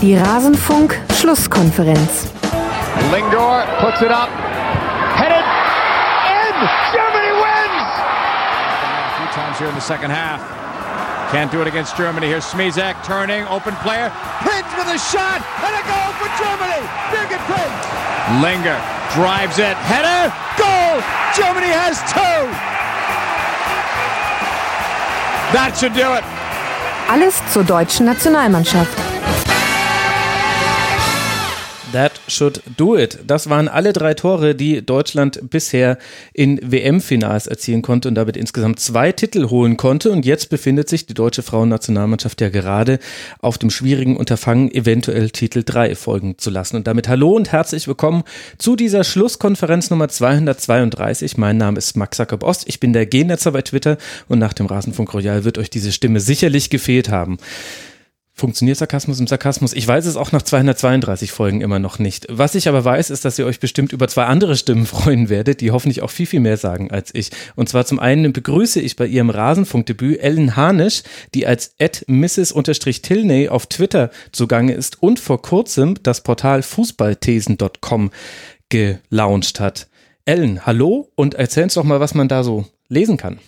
Die Rasenfunk-Schlusskonferenz. Lingor puts it up. Headed in. Germany wins. A few times here in the second half. Can't do it against Germany. Here's Smizek turning, open player. Prince with a shot and a goal for Germany. Birgit Prince. Linger drives it. Header. Goal. Germany has two. That should do it. Alles zur deutschen Nationalmannschaft. That should do it. Das waren alle drei Tore, die Deutschland bisher in WM-Finals erzielen konnte und damit insgesamt zwei Titel holen konnte. Und jetzt befindet sich die deutsche Frauennationalmannschaft ja gerade auf dem schwierigen Unterfangen, eventuell Titel 3 folgen zu lassen. Und damit hallo und herzlich willkommen zu dieser Schlusskonferenz Nummer 232. Mein Name ist Max Jakob Ost. Ich bin der G-Netzer bei Twitter und nach dem Rasenfunk Royal wird euch diese Stimme sicherlich gefehlt haben. Funktioniert Sarkasmus im Sarkasmus? Ich weiß es auch nach 232 Folgen immer noch nicht. Was ich aber weiß, ist, dass ihr euch bestimmt über zwei andere Stimmen freuen werdet, die hoffentlich auch viel, viel mehr sagen als ich. Und zwar zum einen begrüße ich bei ihrem Rasenfunkdebüt Ellen Harnisch, die als at Mrs. auf Twitter zugange ist und vor kurzem das Portal fußballthesen.com gelauncht hat. Ellen, hallo und erzähl uns doch mal, was man da so lesen kann.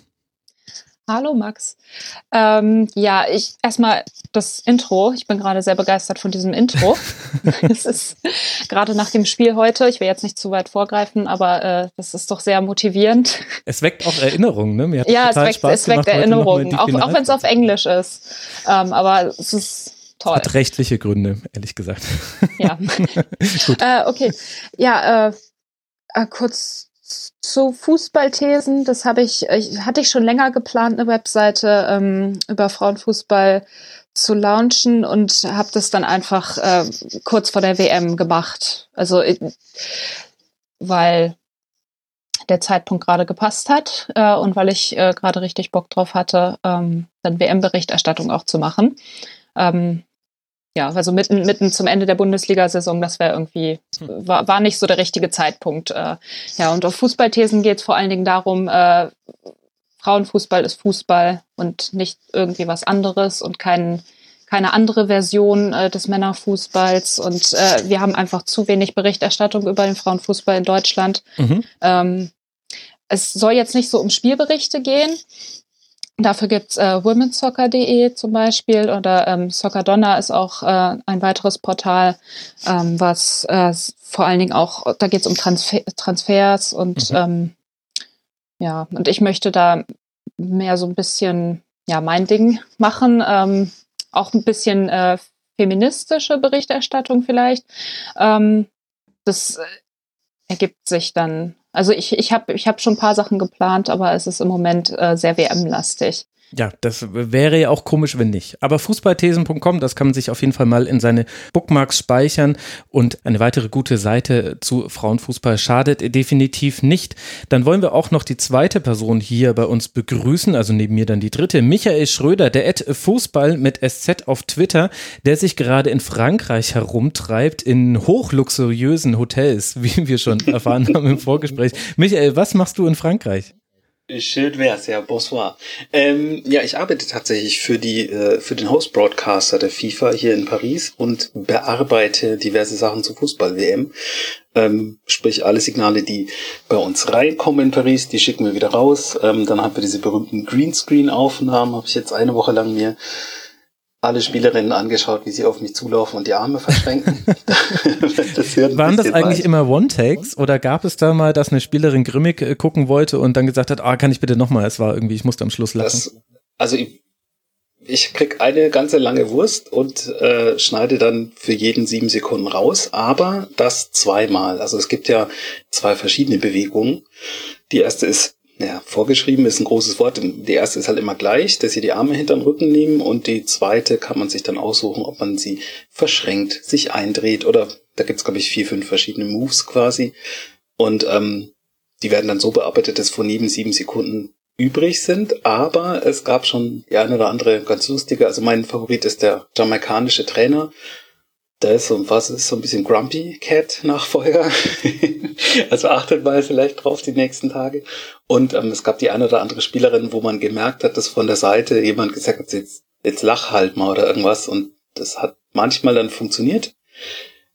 Hallo Max. Ähm, ja, ich erstmal das Intro. Ich bin gerade sehr begeistert von diesem Intro. es ist gerade nach dem Spiel heute. Ich will jetzt nicht zu weit vorgreifen, aber äh, das ist doch sehr motivierend. Es weckt auch Erinnerungen, ne? Ja, es weckt, Spaß es weckt Erinnerungen, auch, auch wenn es auf Englisch ist. Ähm, aber es ist toll. Hat rechtliche Gründe, ehrlich gesagt. Ja. äh, okay. Ja, äh, äh kurz zu Fußballthesen, das habe ich, ich, hatte ich schon länger geplant, eine Webseite ähm, über Frauenfußball zu launchen und habe das dann einfach äh, kurz vor der WM gemacht. Also weil der Zeitpunkt gerade gepasst hat äh, und weil ich äh, gerade richtig Bock drauf hatte, ähm, dann WM-Berichterstattung auch zu machen. Ähm, ja, also mitten, mitten zum Ende der Bundesliga-Saison, das wäre irgendwie, hm. war, war nicht so der richtige Zeitpunkt. Äh, ja, und auf Fußballthesen geht es vor allen Dingen darum, äh, Frauenfußball ist Fußball und nicht irgendwie was anderes und kein, keine andere Version äh, des Männerfußballs. Und äh, wir haben einfach zu wenig Berichterstattung über den Frauenfußball in Deutschland. Mhm. Ähm, es soll jetzt nicht so um Spielberichte gehen, Dafür gibt's äh, womensoccer.de zum Beispiel oder ähm, Soccerdonna ist auch äh, ein weiteres Portal, ähm, was äh, vor allen Dingen auch, da geht's um Transfer Transfers und mhm. ähm, ja, und ich möchte da mehr so ein bisschen ja mein Ding machen, ähm, auch ein bisschen äh, feministische Berichterstattung vielleicht. Ähm, das äh, ergibt sich dann also ich, ich habe ich hab schon ein paar Sachen geplant, aber es ist im Moment äh, sehr WM-lastig. Ja, das wäre ja auch komisch, wenn nicht. Aber fußballthesen.com, das kann man sich auf jeden Fall mal in seine Bookmarks speichern und eine weitere gute Seite zu Frauenfußball schadet definitiv nicht. Dann wollen wir auch noch die zweite Person hier bei uns begrüßen, also neben mir dann die dritte, Michael Schröder, der Ad Fußball mit SZ auf Twitter, der sich gerade in Frankreich herumtreibt, in hochluxuriösen Hotels, wie wir schon erfahren haben im Vorgespräch. Michael, was machst du in Frankreich? Schön wär's, ja, bonsoir. Ähm, ja, ich arbeite tatsächlich für die, äh, für den Host-Broadcaster der FIFA hier in Paris und bearbeite diverse Sachen zur Fußball-WM. Ähm, sprich, alle Signale, die bei uns reinkommen in Paris, die schicken wir wieder raus. Ähm, dann haben wir diese berühmten Greenscreen-Aufnahmen, habe ich jetzt eine Woche lang mir alle Spielerinnen angeschaut, wie sie auf mich zulaufen und die Arme verschränken. das Waren das eigentlich weit. immer One-Takes oder gab es da mal, dass eine Spielerin grimmig äh, gucken wollte und dann gesagt hat, ah, kann ich bitte nochmal? Es war irgendwie, ich musste am Schluss lachen. Das, also ich, ich krieg eine ganze lange Wurst und äh, schneide dann für jeden sieben Sekunden raus, aber das zweimal. Also es gibt ja zwei verschiedene Bewegungen. Die erste ist naja, vorgeschrieben ist ein großes Wort. Die erste ist halt immer gleich, dass sie die Arme hinterm Rücken nehmen und die zweite kann man sich dann aussuchen, ob man sie verschränkt, sich eindreht oder da gibt's glaube ich vier, fünf verschiedene Moves quasi. Und ähm, die werden dann so bearbeitet, dass vor neben sieben Sekunden übrig sind, aber es gab schon die eine oder andere ganz lustige. Also mein Favorit ist der jamaikanische Trainer, da ist so, was ist so ein bisschen Grumpy Cat Nachfolger. also achtet mal vielleicht drauf die nächsten Tage. Und ähm, es gab die eine oder andere Spielerin, wo man gemerkt hat, dass von der Seite jemand gesagt hat, jetzt, jetzt lach halt mal oder irgendwas. Und das hat manchmal dann funktioniert.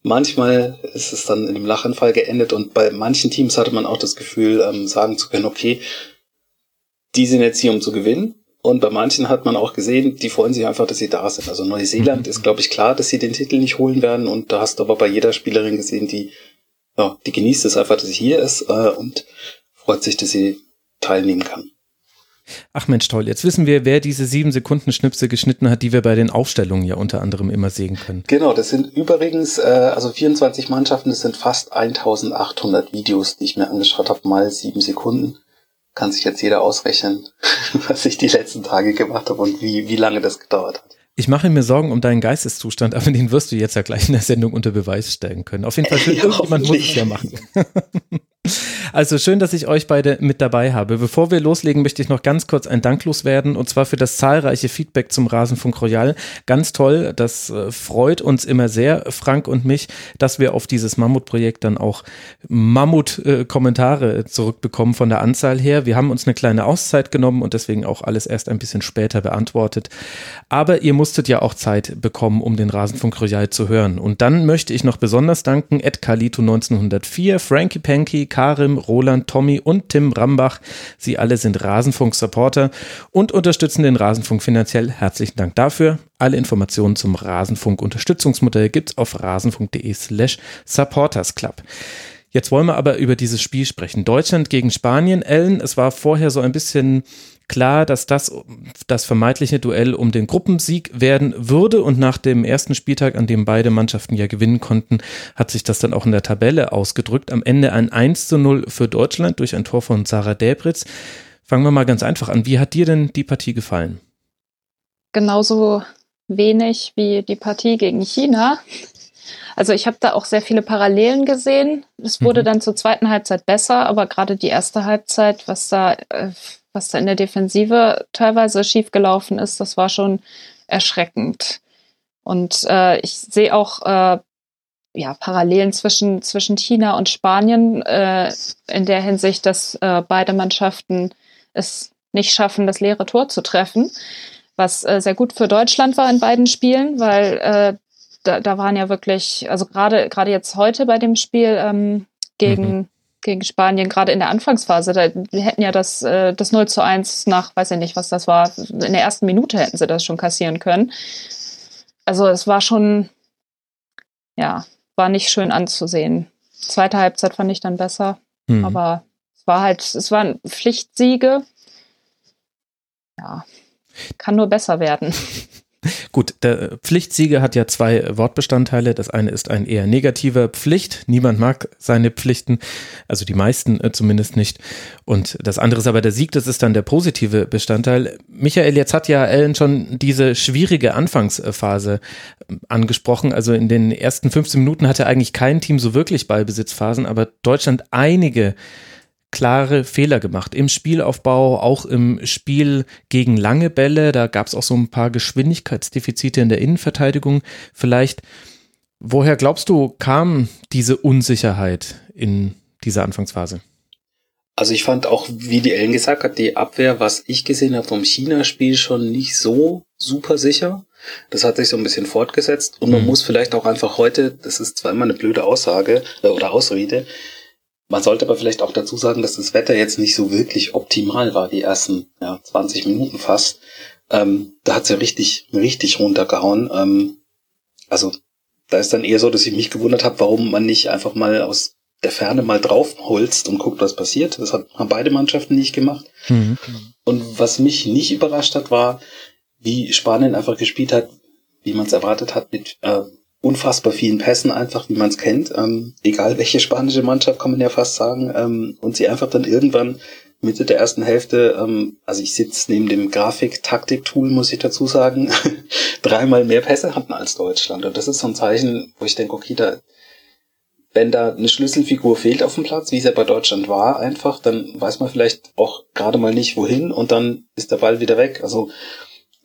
Manchmal ist es dann in einem Lachanfall geendet und bei manchen Teams hatte man auch das Gefühl, ähm, sagen zu können, okay, die sind jetzt hier, um zu gewinnen. Und bei manchen hat man auch gesehen, die freuen sich einfach, dass sie da sind. Also Neuseeland mhm. ist, glaube ich, klar, dass sie den Titel nicht holen werden. Und da hast du aber bei jeder Spielerin gesehen, die, ja, die genießt es einfach, dass sie hier ist äh, und freut sich, dass sie teilnehmen kann. Ach Mensch, toll. Jetzt wissen wir, wer diese sieben Sekunden Schnipse geschnitten hat, die wir bei den Aufstellungen ja unter anderem immer sehen können. Genau, das sind übrigens, äh, also 24 Mannschaften, das sind fast 1800 Videos, die ich mir angeschaut habe, mal sieben Sekunden. Kann sich jetzt jeder ausrechnen, was ich die letzten Tage gemacht habe und wie, wie lange das gedauert hat. Ich mache mir Sorgen um deinen Geisteszustand, aber den wirst du jetzt ja gleich in der Sendung unter Beweis stellen können. Auf jeden Fall, ja, irgendjemand muss es ja machen. Also schön, dass ich euch beide mit dabei habe. Bevor wir loslegen, möchte ich noch ganz kurz ein Dank loswerden und zwar für das zahlreiche Feedback zum Rasenfunk Royal. Ganz toll, das äh, freut uns immer sehr, Frank und mich, dass wir auf dieses Mammutprojekt dann auch Mammut-Kommentare zurückbekommen von der Anzahl her. Wir haben uns eine kleine Auszeit genommen und deswegen auch alles erst ein bisschen später beantwortet. Aber ihr musstet ja auch Zeit bekommen, um den Rasenfunk Royal zu hören. Und dann möchte ich noch besonders danken Ed Kalito 1904, Frankie Panky, Karim, Roland, Tommy und Tim Rambach. Sie alle sind Rasenfunk-Supporter und unterstützen den Rasenfunk finanziell. Herzlichen Dank dafür. Alle Informationen zum Rasenfunk-Unterstützungsmodell gibt's auf rasenfunk.de slash supportersclub. Jetzt wollen wir aber über dieses Spiel sprechen. Deutschland gegen Spanien. Ellen, es war vorher so ein bisschen klar, dass das das vermeintliche Duell um den Gruppensieg werden würde. Und nach dem ersten Spieltag, an dem beide Mannschaften ja gewinnen konnten, hat sich das dann auch in der Tabelle ausgedrückt. Am Ende ein 1 zu 0 für Deutschland durch ein Tor von Sarah Däbritz. Fangen wir mal ganz einfach an. Wie hat dir denn die Partie gefallen? Genauso wenig wie die Partie gegen China. Also ich habe da auch sehr viele Parallelen gesehen. Es wurde mhm. dann zur zweiten Halbzeit besser, aber gerade die erste Halbzeit, was da äh, was da in der Defensive teilweise schiefgelaufen ist, das war schon erschreckend. Und äh, ich sehe auch äh, ja, Parallelen zwischen, zwischen China und Spanien äh, in der Hinsicht, dass äh, beide Mannschaften es nicht schaffen, das leere Tor zu treffen, was äh, sehr gut für Deutschland war in beiden Spielen, weil äh, da, da waren ja wirklich, also gerade gerade jetzt heute bei dem Spiel ähm, gegen mhm gegen Spanien, gerade in der Anfangsphase. Da, wir hätten ja das, äh, das 0 zu 1 nach, weiß ich nicht, was das war, in der ersten Minute hätten sie das schon kassieren können. Also es war schon, ja, war nicht schön anzusehen. Zweite Halbzeit fand ich dann besser, mhm. aber es war halt, es waren Pflichtsiege. Ja, kann nur besser werden. Gut, der Pflichtsieger hat ja zwei Wortbestandteile. Das eine ist ein eher negativer Pflicht. Niemand mag seine Pflichten, also die meisten äh, zumindest nicht. Und das andere ist aber der Sieg, das ist dann der positive Bestandteil. Michael, jetzt hat ja Ellen schon diese schwierige Anfangsphase ähm, angesprochen. Also in den ersten 15 Minuten hatte eigentlich kein Team so wirklich Ballbesitzphasen, aber Deutschland einige klare Fehler gemacht. Im Spielaufbau, auch im Spiel gegen lange Bälle. Da gab es auch so ein paar Geschwindigkeitsdefizite in der Innenverteidigung. Vielleicht, woher glaubst du, kam diese Unsicherheit in dieser Anfangsphase? Also ich fand auch, wie die Ellen gesagt hat, die Abwehr, was ich gesehen habe vom China-Spiel, schon nicht so super sicher. Das hat sich so ein bisschen fortgesetzt und man mhm. muss vielleicht auch einfach heute, das ist zwar immer eine blöde Aussage äh, oder Ausrede, man sollte aber vielleicht auch dazu sagen, dass das Wetter jetzt nicht so wirklich optimal war, die ersten ja, 20 Minuten fast. Ähm, da hat's ja richtig, richtig runtergehauen. Ähm, also da ist dann eher so, dass ich mich gewundert habe, warum man nicht einfach mal aus der Ferne mal draufholzt und guckt, was passiert. Das hat, haben beide Mannschaften nicht gemacht. Mhm. Und was mich nicht überrascht hat, war, wie Spanien einfach gespielt hat, wie man es erwartet hat, mit äh, unfassbar vielen Pässen einfach, wie man es kennt. Ähm, egal welche spanische Mannschaft, kann man ja fast sagen. Ähm, und sie einfach dann irgendwann Mitte der ersten Hälfte, ähm, also ich sitze neben dem Grafik-Taktik-Tool, muss ich dazu sagen, dreimal mehr Pässe hatten als Deutschland. Und das ist so ein Zeichen, wo ich denke, okay, da, wenn da eine Schlüsselfigur fehlt auf dem Platz, wie es ja bei Deutschland war, einfach, dann weiß man vielleicht auch gerade mal nicht wohin und dann ist der Ball wieder weg. Also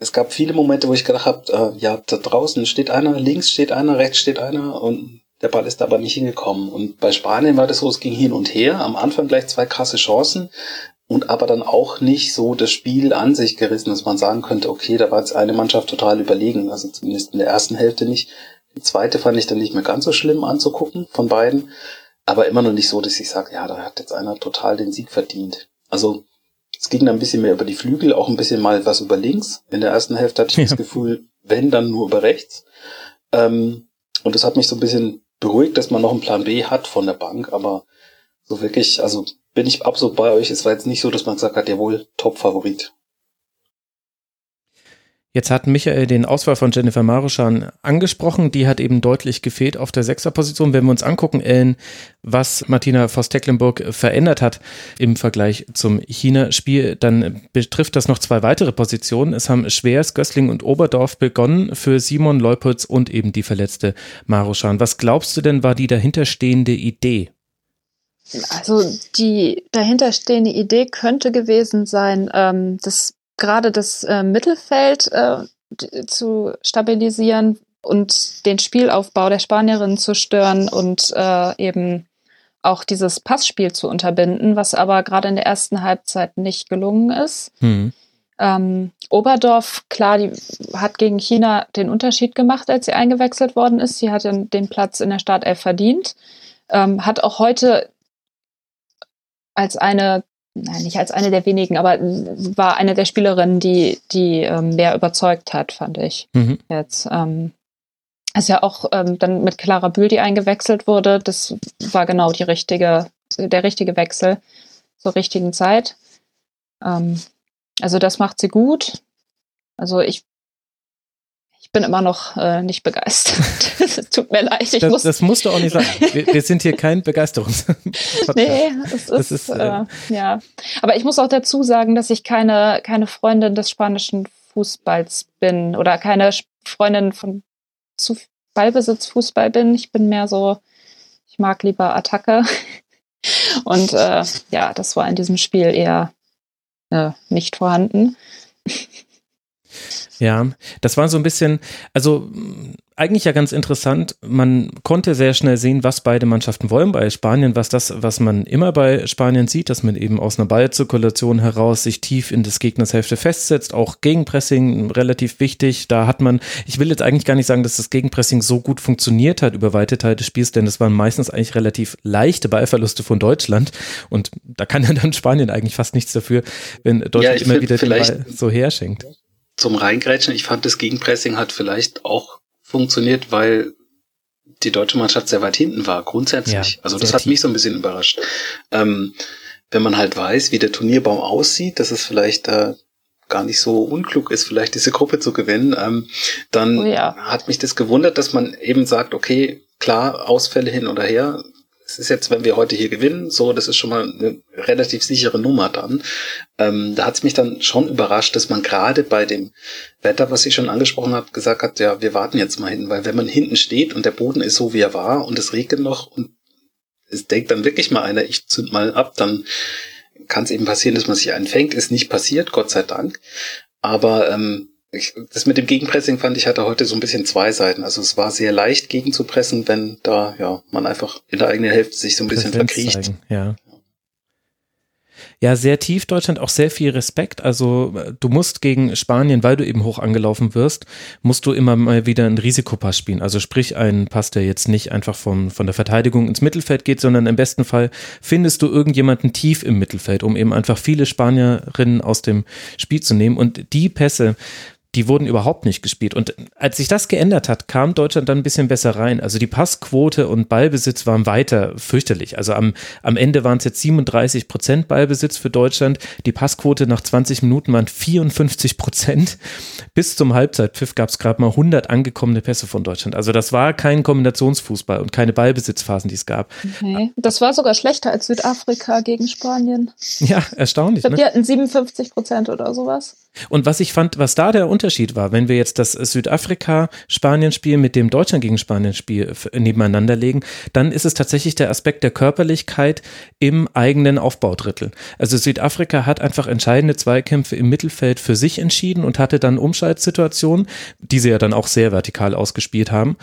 es gab viele Momente, wo ich gedacht habe, äh, ja, da draußen steht einer, links steht einer, rechts steht einer und der Ball ist aber nicht hingekommen. Und bei Spanien war das so, es ging hin und her. Am Anfang gleich zwei krasse Chancen. und aber dann auch nicht so das Spiel an sich gerissen, dass man sagen könnte, okay, da war jetzt eine Mannschaft total überlegen, also zumindest in der ersten Hälfte nicht. Die zweite fand ich dann nicht mehr ganz so schlimm anzugucken von beiden, aber immer noch nicht so, dass ich sage, ja, da hat jetzt einer total den Sieg verdient. Also es ging dann ein bisschen mehr über die Flügel, auch ein bisschen mal was über links. In der ersten Hälfte hatte ich ja. das Gefühl, wenn, dann nur über rechts. Ähm, und das hat mich so ein bisschen beruhigt, dass man noch einen Plan B hat von der Bank, aber so wirklich, also bin ich absolut bei euch. Es war jetzt nicht so, dass man gesagt hat, jawohl, Top-Favorit. Jetzt hat Michael den Auswahl von Jennifer Maruschan angesprochen. Die hat eben deutlich gefehlt auf der Sechserposition. Wenn wir uns angucken, Ellen, was Martina Voss-Tecklenburg verändert hat im Vergleich zum China-Spiel, dann betrifft das noch zwei weitere Positionen. Es haben Schwers, Gößling und Oberdorf begonnen für Simon Leupolz und eben die verletzte Maruschan. Was glaubst du denn, war die dahinterstehende Idee? Also die dahinterstehende Idee könnte gewesen sein, ähm, das gerade das äh, Mittelfeld äh, zu stabilisieren und den Spielaufbau der Spanierin zu stören und äh, eben auch dieses Passspiel zu unterbinden, was aber gerade in der ersten Halbzeit nicht gelungen ist. Mhm. Ähm, Oberdorf, klar, die hat gegen China den Unterschied gemacht, als sie eingewechselt worden ist. Sie hat den Platz in der Startelf verdient. Ähm, hat auch heute als eine nein, nicht als eine der wenigen, aber war eine der Spielerinnen, die, die ähm, mehr überzeugt hat, fand ich. Mhm. Jetzt. Ähm, ist ja auch ähm, dann mit Clara Bühl, die eingewechselt wurde. Das war genau die richtige, der richtige Wechsel zur richtigen Zeit. Ähm, also das macht sie gut. Also ich ich bin immer noch äh, nicht begeistert. Tut mir leid. Ich das, muss das musst du auch nicht sagen. Wir, wir sind hier kein Begeisterungs. nee, es ist, ist äh, äh, ja. Aber ich muss auch dazu sagen, dass ich keine, keine Freundin des spanischen Fußballs bin oder keine Freundin von zu Ballbesitzfußball bin. Ich bin mehr so, ich mag lieber Attacke. Und äh, ja, das war in diesem Spiel eher äh, nicht vorhanden. Ja, das war so ein bisschen, also eigentlich ja ganz interessant. Man konnte sehr schnell sehen, was beide Mannschaften wollen. Bei Spanien was das, was man immer bei Spanien sieht, dass man eben aus einer Ballzirkulation heraus sich tief in des Gegners Hälfte festsetzt. Auch Gegenpressing relativ wichtig. Da hat man, ich will jetzt eigentlich gar nicht sagen, dass das Gegenpressing so gut funktioniert hat über weite Teile des Spiels, denn das waren meistens eigentlich relativ leichte Ballverluste von Deutschland. Und da kann ja dann Spanien eigentlich fast nichts dafür, wenn Deutschland ja, immer wieder den Ball so herschenkt zum Reingrätschen, ich fand das Gegenpressing hat vielleicht auch funktioniert, weil die deutsche Mannschaft sehr weit hinten war, grundsätzlich. Ja, also das hat tief. mich so ein bisschen überrascht. Ähm, wenn man halt weiß, wie der Turnierbaum aussieht, dass es vielleicht äh, gar nicht so unklug ist, vielleicht diese Gruppe zu gewinnen, ähm, dann oh ja. hat mich das gewundert, dass man eben sagt, okay, klar, Ausfälle hin oder her, es ist jetzt, wenn wir heute hier gewinnen, so, das ist schon mal eine relativ sichere Nummer dann. Ähm, da hat es mich dann schon überrascht, dass man gerade bei dem Wetter, was ich schon angesprochen habe, gesagt hat, ja, wir warten jetzt mal hin, weil wenn man hinten steht und der Boden ist so, wie er war und es regnet noch und es denkt dann wirklich mal einer, ich zünd mal ab, dann kann es eben passieren, dass man sich einen fängt. Ist nicht passiert, Gott sei Dank. Aber ähm, ich, das mit dem Gegenpressing fand ich hatte heute so ein bisschen zwei Seiten. Also es war sehr leicht gegenzupressen, wenn da ja man einfach in der eigenen Hälfte sich so ein bisschen Präsenz verkriecht. Zeigen, ja. Ja, sehr tief Deutschland, auch sehr viel Respekt. Also du musst gegen Spanien, weil du eben hoch angelaufen wirst, musst du immer mal wieder einen Risikopass spielen. Also sprich einen Pass, der jetzt nicht einfach vom, von der Verteidigung ins Mittelfeld geht, sondern im besten Fall findest du irgendjemanden tief im Mittelfeld, um eben einfach viele Spanierinnen aus dem Spiel zu nehmen. Und die Pässe, die wurden überhaupt nicht gespielt. Und als sich das geändert hat, kam Deutschland dann ein bisschen besser rein. Also die Passquote und Ballbesitz waren weiter fürchterlich. Also am, am Ende waren es jetzt 37 Prozent Ballbesitz für Deutschland. Die Passquote nach 20 Minuten waren 54 Prozent. Bis zum Halbzeitpfiff gab es gerade mal 100 angekommene Pässe von Deutschland. Also das war kein Kombinationsfußball und keine Ballbesitzphasen, die es gab. Okay. Das war sogar schlechter als Südafrika gegen Spanien. Ja, erstaunlich. Ich glaube, ne? die hatten 57 Prozent oder sowas. Und was ich fand, was da der Unterschied war, wenn wir jetzt das Südafrika-Spanien-Spiel mit dem Deutschland gegen Spanien-Spiel nebeneinander legen, dann ist es tatsächlich der Aspekt der Körperlichkeit im eigenen Aufbaudrittel. Also Südafrika hat einfach entscheidende Zweikämpfe im Mittelfeld für sich entschieden und hatte dann Umschaltsituationen, die sie ja dann auch sehr vertikal ausgespielt haben.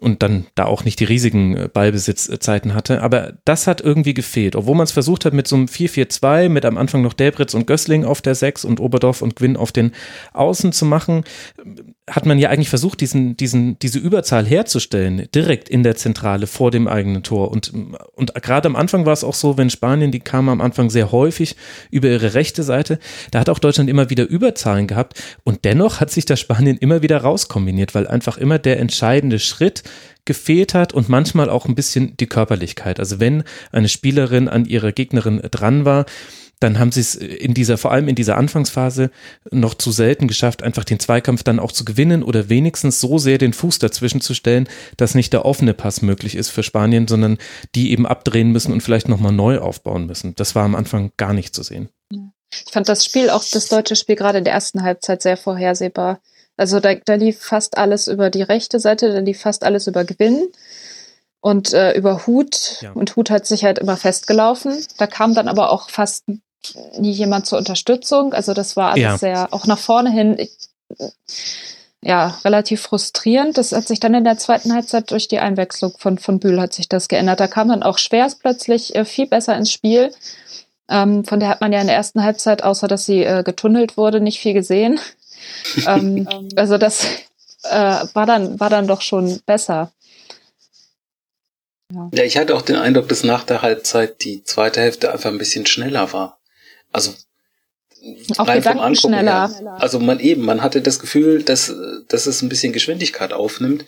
Und dann da auch nicht die riesigen äh, Ballbesitzzeiten hatte. Aber das hat irgendwie gefehlt. Obwohl man es versucht hat mit so einem 4-4-2, mit am Anfang noch Delbritz und Gößling auf der 6 und Oberdorf und Gwyn auf den Außen zu machen, hat man ja eigentlich versucht, diesen, diesen, diese Überzahl herzustellen, direkt in der Zentrale vor dem eigenen Tor. Und, und gerade am Anfang war es auch so, wenn Spanien, die kam am Anfang sehr häufig über ihre rechte Seite, da hat auch Deutschland immer wieder Überzahlen gehabt. Und dennoch hat sich das Spanien immer wieder rauskombiniert, weil einfach immer der entscheidende Schritt gefehlt hat und manchmal auch ein bisschen die Körperlichkeit. Also wenn eine Spielerin an ihrer Gegnerin dran war, dann haben sie es in dieser, vor allem in dieser Anfangsphase noch zu selten geschafft, einfach den Zweikampf dann auch zu gewinnen oder wenigstens so sehr den Fuß dazwischen zu stellen, dass nicht der offene Pass möglich ist für Spanien, sondern die eben abdrehen müssen und vielleicht nochmal neu aufbauen müssen. Das war am Anfang gar nicht zu sehen. Ich fand das Spiel, auch das deutsche Spiel gerade in der ersten Halbzeit sehr vorhersehbar. Also da, da lief fast alles über die rechte Seite, da lief fast alles über Gewinn und äh, über Hut. Ja. Und Hut hat sich halt immer festgelaufen. Da kam dann aber auch fast jemand zur Unterstützung. Also das war alles ja. sehr, auch nach vorne hin, ich, ja, relativ frustrierend. Das hat sich dann in der zweiten Halbzeit durch die Einwechslung von, von Bühl hat sich das geändert. Da kam dann auch Schwers plötzlich äh, viel besser ins Spiel. Ähm, von der hat man ja in der ersten Halbzeit, außer dass sie äh, getunnelt wurde, nicht viel gesehen. ähm, also das äh, war, dann, war dann doch schon besser. Ja. ja, ich hatte auch den Eindruck, dass nach der Halbzeit die zweite Hälfte einfach ein bisschen schneller war. Also auch rein vom Angucken schneller. Her. Also man eben, man hatte das Gefühl, dass, dass es ein bisschen Geschwindigkeit aufnimmt.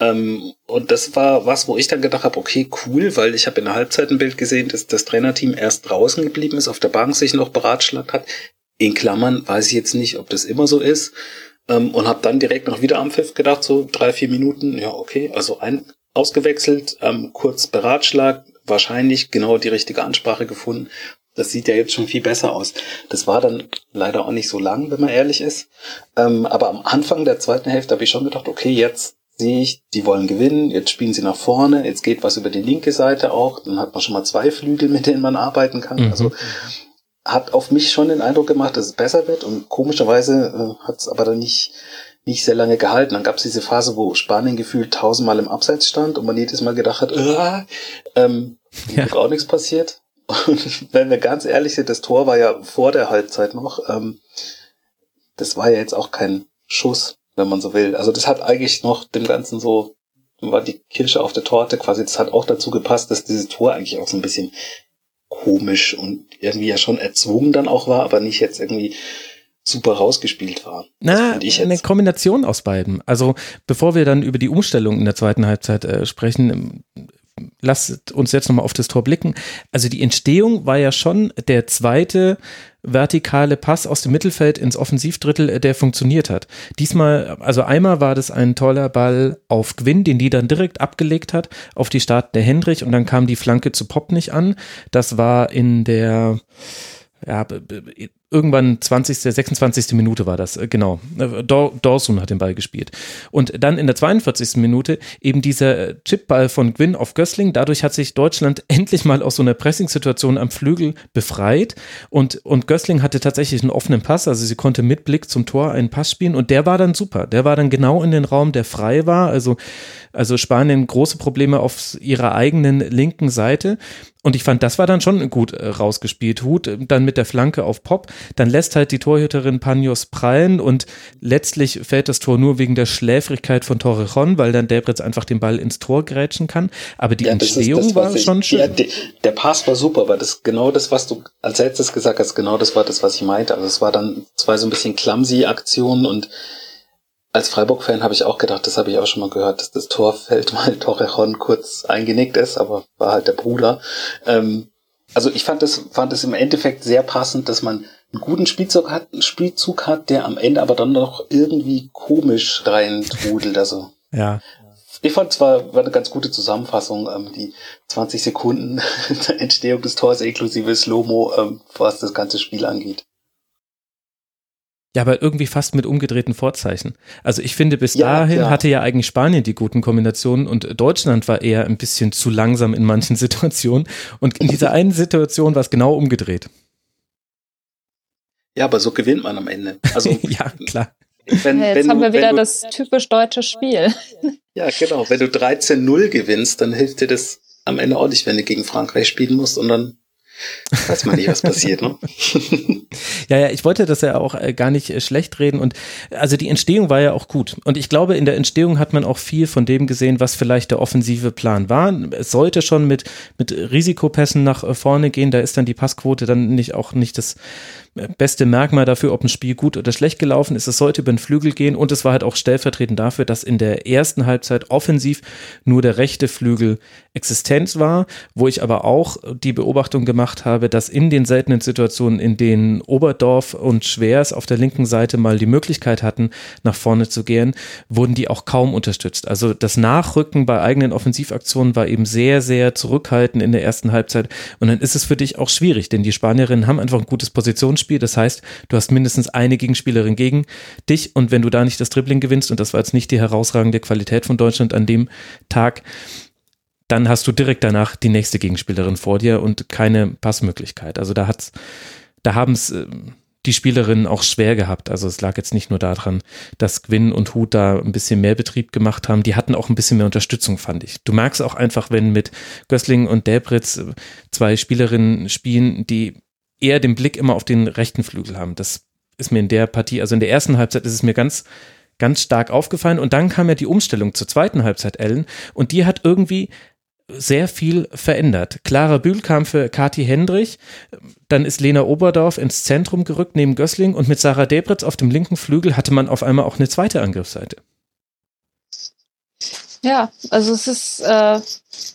Ähm, und das war was, wo ich dann gedacht habe, okay, cool, weil ich habe in der Halbzeit ein Bild gesehen, dass das Trainerteam erst draußen geblieben ist, auf der Bank sich noch beratschlagt hat. In Klammern weiß ich jetzt nicht, ob das immer so ist. Ähm, und habe dann direkt noch wieder am Pfiff gedacht, so drei, vier Minuten, ja, okay, also ein ausgewechselt, ähm, kurz beratschlagt, wahrscheinlich genau die richtige Ansprache gefunden. Das sieht ja jetzt schon viel besser aus. Das war dann leider auch nicht so lang, wenn man ehrlich ist. Ähm, aber am Anfang der zweiten Hälfte habe ich schon gedacht, okay, jetzt sehe ich, die wollen gewinnen, jetzt spielen sie nach vorne, jetzt geht was über die linke Seite auch, dann hat man schon mal zwei Flügel, mit denen man arbeiten kann. Mhm. Also hat auf mich schon den Eindruck gemacht, dass es besser wird und komischerweise äh, hat es aber dann nicht, nicht sehr lange gehalten. Dann gab es diese Phase, wo Spanien gefühlt tausendmal im Abseits stand und man jedes Mal gedacht hat, äh, ähm, ja. auch nichts passiert. Und wenn wir ganz ehrlich sind, das Tor war ja vor der Halbzeit noch. Ähm, das war ja jetzt auch kein Schuss, wenn man so will. Also das hat eigentlich noch dem Ganzen so, war die Kirsche auf der Torte quasi. Das hat auch dazu gepasst, dass dieses Tor eigentlich auch so ein bisschen komisch und irgendwie ja schon erzwungen dann auch war, aber nicht jetzt irgendwie super rausgespielt war. Na, eine Kombination aus beiden. Also bevor wir dann über die Umstellung in der zweiten Halbzeit äh, sprechen, lasst uns jetzt nochmal auf das Tor blicken. Also die Entstehung war ja schon der zweite vertikale Pass aus dem Mittelfeld ins Offensivdrittel, äh, der funktioniert hat. Diesmal, also einmal war das ein toller Ball auf Gwyn, den die dann direkt abgelegt hat, auf die Start der Hendrich und dann kam die Flanke zu Pop nicht an. Das war in der ja, irgendwann 20., 26. Minute war das, äh, genau. Äh, Dawson hat den Ball gespielt. Und dann in der 42. Minute eben dieser äh, Chipball von Gwyn auf Gößling. Dadurch hat sich Deutschland endlich mal aus so einer Pressing-Situation am Flügel befreit. Und, und Gößling hatte tatsächlich einen offenen Pass, also sie konnte mit Blick zum Tor einen Pass spielen und der war dann super. Der war dann genau in den Raum, der frei war. Also, also Spanien große Probleme auf ihrer eigenen linken Seite. Und ich fand, das war dann schon gut äh, rausgespielt. Hut äh, dann mit der Flanke auf Pop. Dann lässt halt die Torhüterin Panios prallen und letztlich fällt das Tor nur wegen der Schläfrigkeit von Torrejon, weil dann Debritz einfach den Ball ins Tor grätschen kann. Aber die ja, Entstehung das, war ich, schon schön. Ja, der, der Pass war super, aber das genau das, was du als letztes gesagt hast, genau das war das, was ich meinte. Also es war dann zwei so ein bisschen clumsy Aktionen und als Freiburg-Fan habe ich auch gedacht, das habe ich auch schon mal gehört, dass das Tor fällt, weil Torrejon kurz eingenickt ist, aber war halt der Bruder. Ähm, also ich fand das, fand es im Endeffekt sehr passend, dass man einen guten Spielzug hat, einen Spielzug hat, der am Ende aber dann noch irgendwie komisch reintrudelt. Also ja. Ich fand zwar war eine ganz gute Zusammenfassung, ähm, die 20 Sekunden der Entstehung des Tors inklusive Slow-Mo, ähm, was das ganze Spiel angeht. Ja, aber irgendwie fast mit umgedrehten Vorzeichen. Also ich finde, bis ja, dahin ja. hatte ja eigentlich Spanien die guten Kombinationen und Deutschland war eher ein bisschen zu langsam in manchen Situationen. Und in dieser einen Situation war es genau umgedreht. Ja, aber so gewinnt man am Ende. Also ja, klar. Wenn, ja, jetzt haben du, wir wieder du, das typisch deutsche Spiel. Ja, genau. Wenn du 13-0 gewinnst, dann hilft dir das am Ende auch nicht, wenn du gegen Frankreich spielen musst und dann Weiß man nicht, was passiert, ne? ja, ja, ich wollte das ja auch äh, gar nicht äh, schlecht reden und also die Entstehung war ja auch gut und ich glaube, in der Entstehung hat man auch viel von dem gesehen, was vielleicht der offensive Plan war. Es sollte schon mit, mit Risikopässen nach äh, vorne gehen, da ist dann die Passquote dann nicht auch nicht das beste Merkmal dafür, ob ein Spiel gut oder schlecht gelaufen ist. Es sollte über den Flügel gehen und es war halt auch stellvertretend dafür, dass in der ersten Halbzeit offensiv nur der rechte Flügel existent war, wo ich aber auch die Beobachtung gemacht habe, dass in den seltenen Situationen, in denen Oberdorf und Schwers auf der linken Seite mal die Möglichkeit hatten, nach vorne zu gehen, wurden die auch kaum unterstützt. Also das Nachrücken bei eigenen Offensivaktionen war eben sehr, sehr zurückhaltend in der ersten Halbzeit und dann ist es für dich auch schwierig, denn die Spanierinnen haben einfach ein gutes Positionsspiel Spiel. Das heißt, du hast mindestens eine Gegenspielerin gegen dich und wenn du da nicht das Dribbling gewinnst, und das war jetzt nicht die herausragende Qualität von Deutschland an dem Tag, dann hast du direkt danach die nächste Gegenspielerin vor dir und keine Passmöglichkeit. Also da hat's, da haben es äh, die Spielerinnen auch schwer gehabt. Also es lag jetzt nicht nur daran, dass Gwyn und Hut da ein bisschen mehr Betrieb gemacht haben. Die hatten auch ein bisschen mehr Unterstützung, fand ich. Du merkst auch einfach, wenn mit Gößling und Delbritz äh, zwei Spielerinnen spielen, die eher den Blick immer auf den rechten Flügel haben. Das ist mir in der Partie, also in der ersten Halbzeit ist es mir ganz, ganz stark aufgefallen. Und dann kam ja die Umstellung zur zweiten Halbzeit, Ellen, und die hat irgendwie sehr viel verändert. Clara Bühl kam für Kati Hendrich, dann ist Lena Oberdorf ins Zentrum gerückt neben Gößling und mit Sarah Debritz auf dem linken Flügel hatte man auf einmal auch eine zweite Angriffsseite. Ja, also es ist, äh,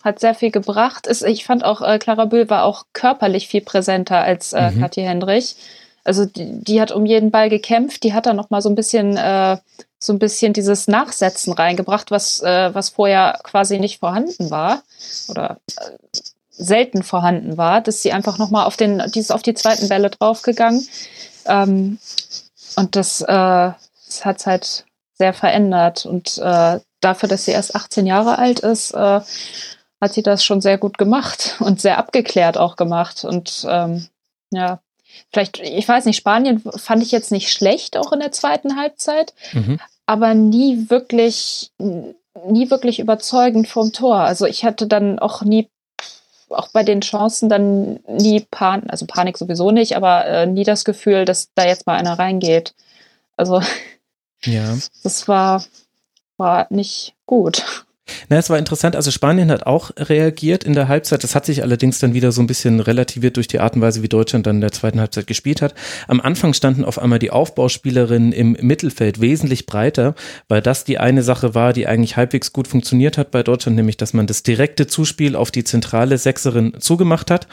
hat sehr viel gebracht. Es, ich fand auch, äh, Clara Bühl war auch körperlich viel präsenter als äh, mhm. Kathi Hendrich. Also die, die, hat um jeden Ball gekämpft, die hat da noch mal so ein bisschen, äh, so ein bisschen dieses Nachsetzen reingebracht, was, äh, was vorher quasi nicht vorhanden war oder äh, selten vorhanden war, dass sie einfach noch mal auf den, dieses auf die zweiten Bälle draufgegangen. Ähm, und das, äh, das hat halt sehr verändert und äh, dafür, dass sie erst 18 Jahre alt ist, äh, hat sie das schon sehr gut gemacht und sehr abgeklärt auch gemacht. Und ähm, ja, vielleicht, ich weiß nicht, Spanien fand ich jetzt nicht schlecht, auch in der zweiten Halbzeit, mhm. aber nie wirklich, nie wirklich überzeugend vom Tor. Also ich hatte dann auch nie auch bei den Chancen dann nie Panik, also Panik sowieso nicht, aber äh, nie das Gefühl, dass da jetzt mal einer reingeht. Also ja. das war, war nicht gut. Na, es war interessant. Also Spanien hat auch reagiert in der Halbzeit. Das hat sich allerdings dann wieder so ein bisschen relativiert durch die Art und Weise, wie Deutschland dann in der zweiten Halbzeit gespielt hat. Am Anfang standen auf einmal die Aufbauspielerinnen im Mittelfeld wesentlich breiter, weil das die eine Sache war, die eigentlich halbwegs gut funktioniert hat bei Deutschland, nämlich dass man das direkte Zuspiel auf die zentrale Sechserin zugemacht hat.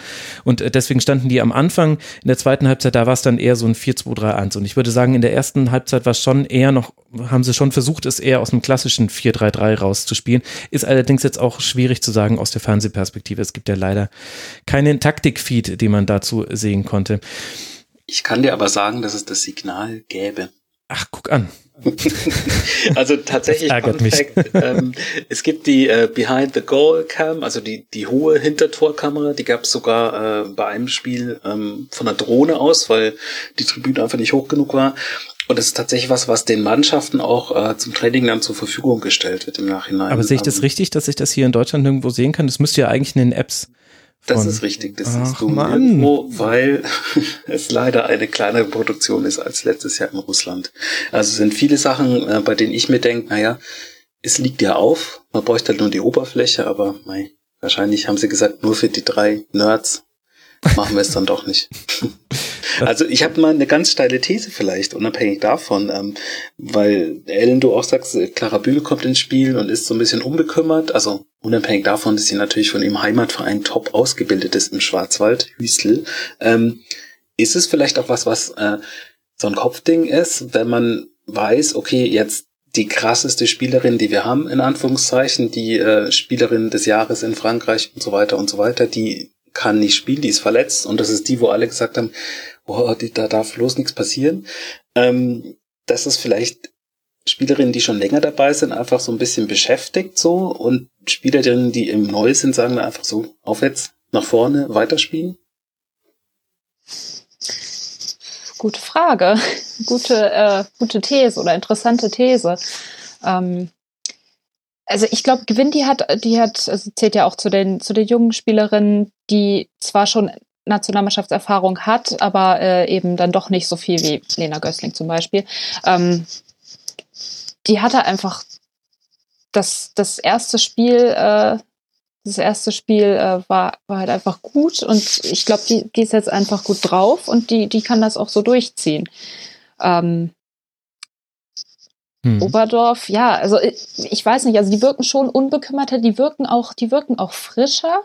Und äh, deswegen standen die am Anfang in der zweiten Halbzeit, da war es dann eher so ein 4-2-3-1. Und ich würde sagen, in der ersten Halbzeit war es schon eher noch, haben sie schon versucht, es eher aus dem klassischen 4-3-3 rauszuspielen. Ist allerdings jetzt auch schwierig zu sagen aus der Fernsehperspektive. Es gibt ja leider keinen Taktikfeed, den man dazu sehen konnte. Ich kann dir aber sagen, dass es das Signal gäbe. Ach, guck an. also tatsächlich, das ärgert mich. Fact, ähm, es gibt die äh, Behind the Goal Cam, also die, die hohe Hintertorkamera, die gab es sogar äh, bei einem Spiel ähm, von der Drohne aus, weil die Tribüne einfach nicht hoch genug war. Und das ist tatsächlich was, was den Mannschaften auch äh, zum Training dann zur Verfügung gestellt wird im Nachhinein. Aber sehe ich das ähm, richtig, dass ich das hier in Deutschland nirgendwo sehen kann? Das müsste ja eigentlich in den Apps. Das ist richtig, das Ach, ist du Mann. nirgendwo, weil es leider eine kleinere Produktion ist als letztes Jahr in Russland. Also es sind viele Sachen, äh, bei denen ich mir denke, naja, es liegt ja auf, man bräuchte halt nur die Oberfläche, aber mei, wahrscheinlich haben sie gesagt, nur für die drei Nerds machen wir es dann doch nicht. also ich habe mal eine ganz steile These vielleicht, unabhängig davon, ähm, weil Ellen, du auch sagst, Clara Bühl kommt ins Spiel und ist so ein bisschen unbekümmert, also unabhängig davon, dass sie natürlich von ihrem Heimatverein top ausgebildet ist im Schwarzwald, Hüstel, ähm, ist es vielleicht auch was, was äh, so ein Kopfding ist, wenn man weiß, okay, jetzt die krasseste Spielerin, die wir haben, in Anführungszeichen, die äh, Spielerin des Jahres in Frankreich und so weiter und so weiter, die kann nicht spielen, die ist verletzt. Und das ist die, wo alle gesagt haben, oh, da darf bloß nichts passieren. Ähm, das ist vielleicht Spielerinnen, die schon länger dabei sind, einfach so ein bisschen beschäftigt so und Spielerinnen, die im Neu sind, sagen einfach so, aufwärts, nach vorne, weiterspielen? gute Frage. gute, äh, gute These oder interessante These. Ähm, also ich glaube, Gewinn, die hat, die hat, also zählt ja auch zu den, zu den jungen Spielerinnen, die zwar schon Nationalmannschaftserfahrung hat, aber äh, eben dann doch nicht so viel wie Lena Gößling zum Beispiel. Ähm, die hatte einfach das, das erste Spiel, äh, das erste Spiel äh, war, war halt einfach gut und ich glaube, die, die ist jetzt einfach gut drauf und die, die kann das auch so durchziehen. Ähm, hm. Oberdorf, ja, also ich, ich weiß nicht, also die wirken schon unbekümmerter, die wirken auch, die wirken auch frischer,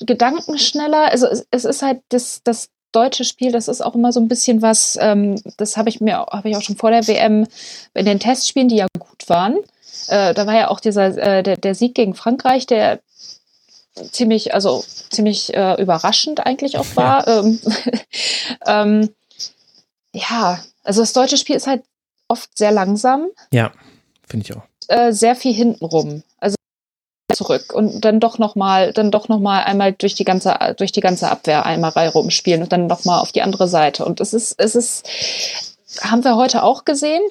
Gedanken schneller. Also es, es ist halt das, das deutsche Spiel, das ist auch immer so ein bisschen was, ähm, das habe ich mir, habe ich auch schon vor der WM in den Testspielen, die ja gut waren. Äh, da war ja auch dieser, äh, der, der Sieg gegen Frankreich, der ziemlich, also ziemlich äh, überraschend eigentlich auch war. Ja. Ähm, ähm, ja, also das deutsche Spiel ist halt oft sehr langsam. Ja, finde ich auch. Äh, sehr viel hintenrum. Also zurück und dann doch noch mal, dann doch noch mal einmal durch die ganze, durch die ganze Abwehr einmal rumspielen und dann noch mal auf die andere Seite. Und es ist, es ist, haben wir heute auch gesehen.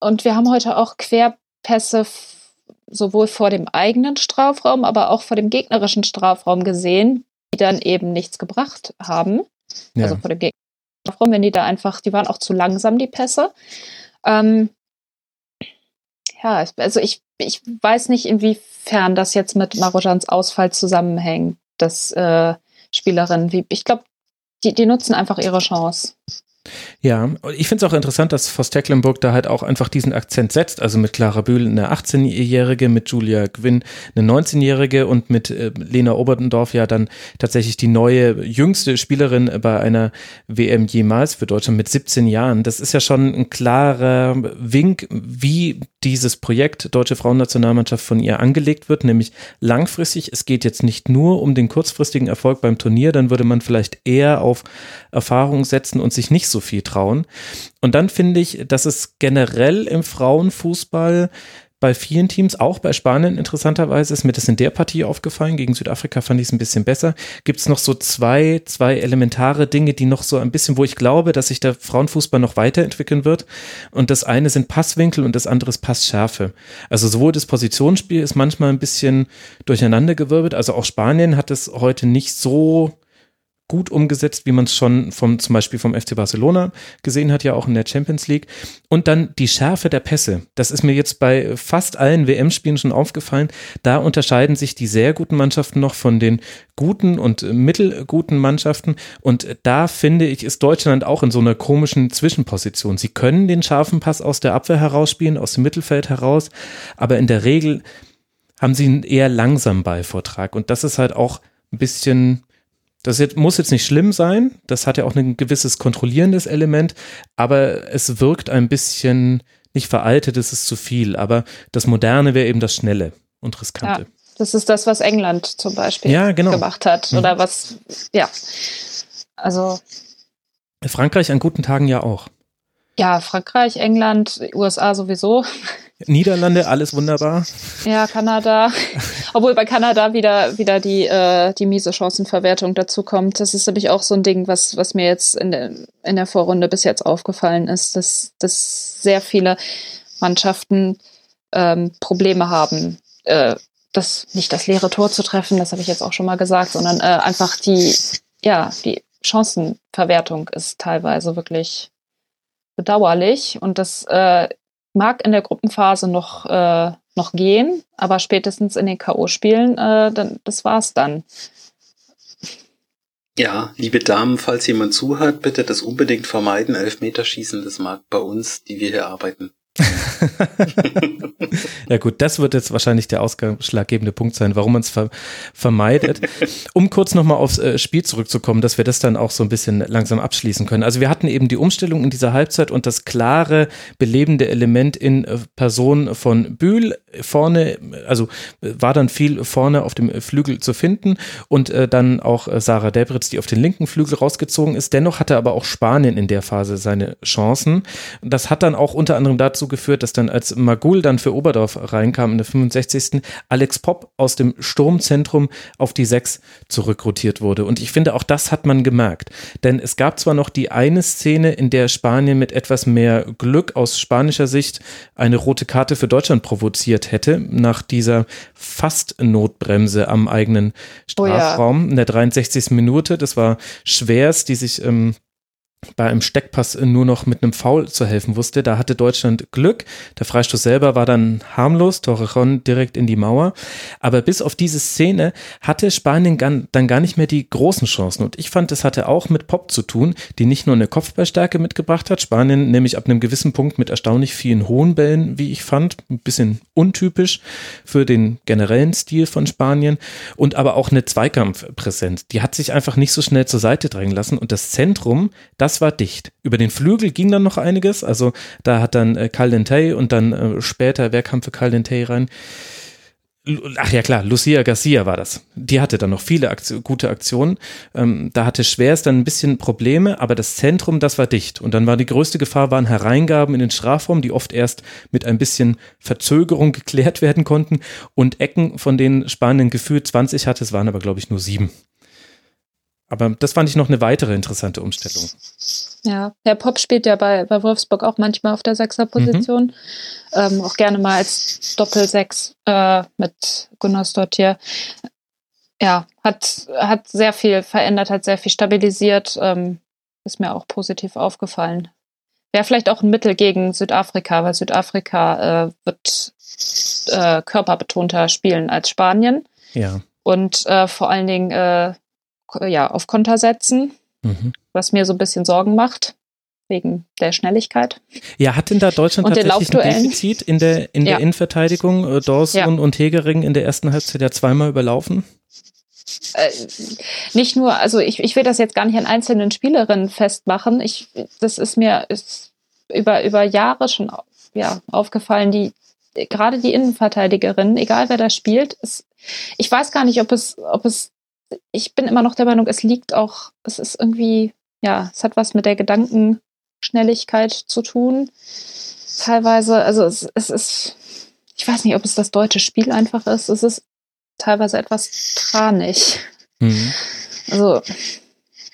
Und wir haben heute auch Querpässe sowohl vor dem eigenen Strafraum, aber auch vor dem gegnerischen Strafraum gesehen, die dann eben nichts gebracht haben. Ja. Also vor dem gegnerischen Strafraum, wenn die da einfach, die waren auch zu langsam, die Pässe. Ähm, ja, also ich, ich weiß nicht, inwiefern das jetzt mit Marojans Ausfall zusammenhängt, dass äh, Spielerinnen wie, ich glaube, die, die nutzen einfach ihre Chance. Ja, ich finde es auch interessant, dass Vos Tecklenburg da halt auch einfach diesen Akzent setzt. Also mit Clara Bühl eine 18-Jährige, mit Julia Gwynn eine 19-Jährige und mit äh, Lena Oberndorf ja dann tatsächlich die neue, jüngste Spielerin bei einer WM jemals für Deutschland mit 17 Jahren. Das ist ja schon ein klarer Wink, wie dieses Projekt Deutsche Frauennationalmannschaft von ihr angelegt wird, nämlich langfristig. Es geht jetzt nicht nur um den kurzfristigen Erfolg beim Turnier, dann würde man vielleicht eher auf Erfahrung setzen und sich nicht so viel trauen. Und dann finde ich, dass es generell im Frauenfußball bei vielen Teams, auch bei Spanien interessanterweise, ist mir das in der Partie aufgefallen. Gegen Südafrika fand ich es ein bisschen besser. Gibt es noch so zwei, zwei elementare Dinge, die noch so ein bisschen, wo ich glaube, dass sich der Frauenfußball noch weiterentwickeln wird. Und das eine sind Passwinkel und das andere ist Passschärfe. Also sowohl das Positionsspiel ist manchmal ein bisschen durcheinandergewirbelt. Also auch Spanien hat es heute nicht so gut umgesetzt, wie man es schon vom, zum Beispiel vom FC Barcelona gesehen hat, ja auch in der Champions League. Und dann die Schärfe der Pässe. Das ist mir jetzt bei fast allen WM-Spielen schon aufgefallen. Da unterscheiden sich die sehr guten Mannschaften noch von den guten und mittelguten Mannschaften. Und da finde ich, ist Deutschland auch in so einer komischen Zwischenposition. Sie können den scharfen Pass aus der Abwehr herausspielen, aus dem Mittelfeld heraus, aber in der Regel haben sie einen eher langsamen Ballvortrag. Und das ist halt auch ein bisschen das jetzt, muss jetzt nicht schlimm sein, das hat ja auch ein gewisses kontrollierendes Element, aber es wirkt ein bisschen nicht veraltet, es ist zu viel, aber das Moderne wäre eben das Schnelle und Riskante. Ja, das ist das, was England zum Beispiel ja, genau. gemacht hat mhm. oder was, ja, also. Frankreich an guten Tagen ja auch. Ja, Frankreich, England, USA sowieso. Niederlande, alles wunderbar. Ja, Kanada. Obwohl bei Kanada wieder, wieder die, äh, die miese Chancenverwertung dazu kommt. Das ist nämlich auch so ein Ding, was, was mir jetzt in der, in der Vorrunde bis jetzt aufgefallen ist, dass, dass sehr viele Mannschaften ähm, Probleme haben, äh, das nicht das leere Tor zu treffen, das habe ich jetzt auch schon mal gesagt, sondern äh, einfach die, ja, die Chancenverwertung ist teilweise wirklich bedauerlich und das äh, mag in der Gruppenphase noch, äh, noch gehen, aber spätestens in den K.O.-Spielen, äh, dann, das war's dann. Ja, liebe Damen, falls jemand zuhört, bitte das unbedingt vermeiden. Elfmeterschießen, das mag bei uns, die wir hier arbeiten, ja gut, das wird jetzt wahrscheinlich der ausschlaggebende Punkt sein, warum man es ver vermeidet. Um kurz nochmal aufs äh, Spiel zurückzukommen, dass wir das dann auch so ein bisschen langsam abschließen können. Also wir hatten eben die Umstellung in dieser Halbzeit und das klare, belebende Element in äh, Person von Bühl vorne, also äh, war dann viel vorne auf dem Flügel zu finden und dann auch Sarah Debritz, die auf den linken Flügel rausgezogen ist. Dennoch hatte aber auch Spanien in der Phase seine Chancen. Das hat dann auch unter anderem dazu geführt, dass dass dann als Magul dann für Oberdorf reinkam in der 65. Alex Popp aus dem Sturmzentrum auf die 6 zurückrotiert wurde. Und ich finde, auch das hat man gemerkt. Denn es gab zwar noch die eine Szene, in der Spanien mit etwas mehr Glück aus spanischer Sicht eine rote Karte für Deutschland provoziert hätte, nach dieser Fast-Notbremse am eigenen Strafraum oh ja. in der 63. Minute. Das war Schwers, die sich ähm, bei einem Steckpass nur noch mit einem Foul zu helfen wusste. Da hatte Deutschland Glück. Der Freistoß selber war dann harmlos, Torrejon direkt in die Mauer. Aber bis auf diese Szene hatte Spanien dann gar nicht mehr die großen Chancen. Und ich fand, das hatte auch mit Pop zu tun, die nicht nur eine Kopfballstärke mitgebracht hat. Spanien nämlich ab einem gewissen Punkt mit erstaunlich vielen hohen Bällen, wie ich fand. Ein bisschen untypisch für den generellen Stil von Spanien. Und aber auch eine Zweikampfpräsenz. Die hat sich einfach nicht so schnell zur Seite drängen lassen. Und das Zentrum, das das war dicht. Über den Flügel ging dann noch einiges. Also da hat dann äh, und dann äh, später, wer kam für Caldentey rein? Ach ja klar, Lucia Garcia war das. Die hatte dann noch viele Aktion, gute Aktionen. Ähm, da hatte Schwers dann ein bisschen Probleme, aber das Zentrum, das war dicht. Und dann war die größte Gefahr, waren Hereingaben in den Strafraum, die oft erst mit ein bisschen Verzögerung geklärt werden konnten. Und Ecken, von denen Spanien gefühlt 20 hatte, es waren aber glaube ich nur sieben. Aber das fand ich noch eine weitere interessante Umstellung. Ja, Herr Pop spielt ja bei, bei Wolfsburg auch manchmal auf der Sechserposition. Mhm. Ähm, auch gerne mal als Doppelsechs äh, mit Gunnar Stottier. Ja, hat, hat sehr viel verändert, hat sehr viel stabilisiert. Ähm, ist mir auch positiv aufgefallen. Wäre vielleicht auch ein Mittel gegen Südafrika, weil Südafrika äh, wird äh, körperbetonter spielen als Spanien. Ja. Und äh, vor allen Dingen äh, ja, auf Konter setzen, mhm. was mir so ein bisschen Sorgen macht, wegen der Schnelligkeit. Ja, hat denn da Deutschland und tatsächlich ein Defizit in der, in ja. der Innenverteidigung? Äh, Dawson ja. und Hegering in der ersten Halbzeit ja zweimal überlaufen? Äh, nicht nur, also ich, ich will das jetzt gar nicht an einzelnen Spielerinnen festmachen. Ich, das ist mir ist über, über Jahre schon ja, aufgefallen, die gerade die Innenverteidigerinnen, egal wer da spielt, ist, ich weiß gar nicht, ob es, ob es ich bin immer noch der Meinung, es liegt auch, es ist irgendwie, ja, es hat was mit der Gedankenschnelligkeit zu tun. Teilweise, also es, es ist, ich weiß nicht, ob es das deutsche Spiel einfach ist. Es ist teilweise etwas tranig. Mhm. Also,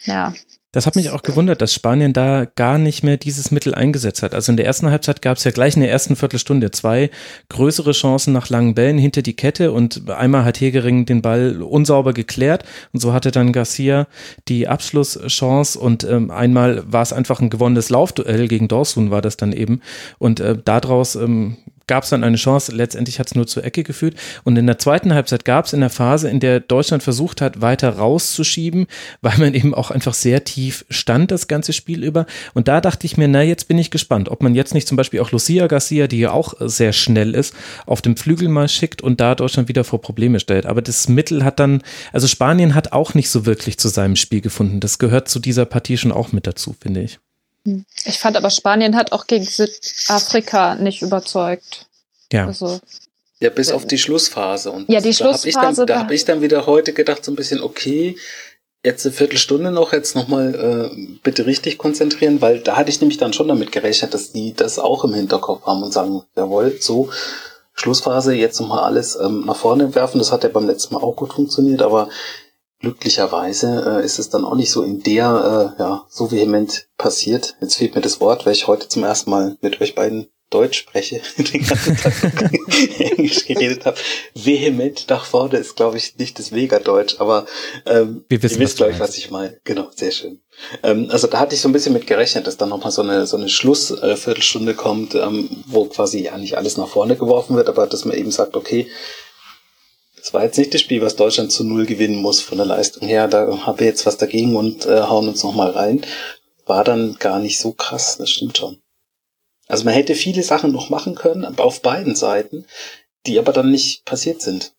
ja. Das hat mich auch gewundert, dass Spanien da gar nicht mehr dieses Mittel eingesetzt hat. Also in der ersten Halbzeit gab es ja gleich in der ersten Viertelstunde zwei größere Chancen nach langen Bällen hinter die Kette und einmal hat Hegering den Ball unsauber geklärt und so hatte dann Garcia die Abschlusschance und ähm, einmal war es einfach ein gewonnenes Laufduell gegen Dorsun war das dann eben und äh, daraus ähm, gab es dann eine Chance. Letztendlich hat es nur zur Ecke geführt. Und in der zweiten Halbzeit gab es in der Phase, in der Deutschland versucht hat, weiter rauszuschieben, weil man eben auch einfach sehr tief stand, das ganze Spiel über. Und da dachte ich mir, na, jetzt bin ich gespannt, ob man jetzt nicht zum Beispiel auch Lucia Garcia, die ja auch sehr schnell ist, auf dem Flügel mal schickt und da Deutschland wieder vor Probleme stellt. Aber das Mittel hat dann, also Spanien hat auch nicht so wirklich zu seinem Spiel gefunden. Das gehört zu dieser Partie schon auch mit dazu, finde ich. Ich fand aber Spanien hat auch gegen Südafrika nicht überzeugt. Ja. Also, ja, bis auf die Schlussphase. Und ja, die Schlussphase. Da habe ich, dann wieder heute gedacht, so ein bisschen, okay, jetzt eine Viertelstunde noch, jetzt nochmal äh, bitte richtig konzentrieren, weil da hatte ich nämlich dann schon damit gerechnet, dass die das auch im Hinterkopf haben und sagen, jawohl, so, Schlussphase, jetzt nochmal alles ähm, nach vorne werfen. Das hat ja beim letzten Mal auch gut funktioniert, aber glücklicherweise äh, ist es dann auch nicht so in der, äh, ja, so vehement passiert. Jetzt fehlt mir das Wort, weil ich heute zum ersten Mal mit euch beiden Deutsch spreche, den ganzen Tag Englisch geredet habe. Vehement nach vorne ist, glaube ich, nicht das Mega-Deutsch, aber ähm, Wir wissen, ihr wisst, glaube ich, was ich meine. Genau, sehr schön. Ähm, also da hatte ich so ein bisschen mit gerechnet, dass dann nochmal so eine, so eine Schlussviertelstunde äh, kommt, ähm, wo quasi ja nicht alles nach vorne geworfen wird, aber dass man eben sagt, okay, es war jetzt nicht das Spiel, was Deutschland zu Null gewinnen muss von der Leistung her. Da haben wir jetzt was dagegen und äh, hauen uns nochmal rein. War dann gar nicht so krass, das stimmt schon. Also man hätte viele Sachen noch machen können, auf beiden Seiten, die aber dann nicht passiert sind.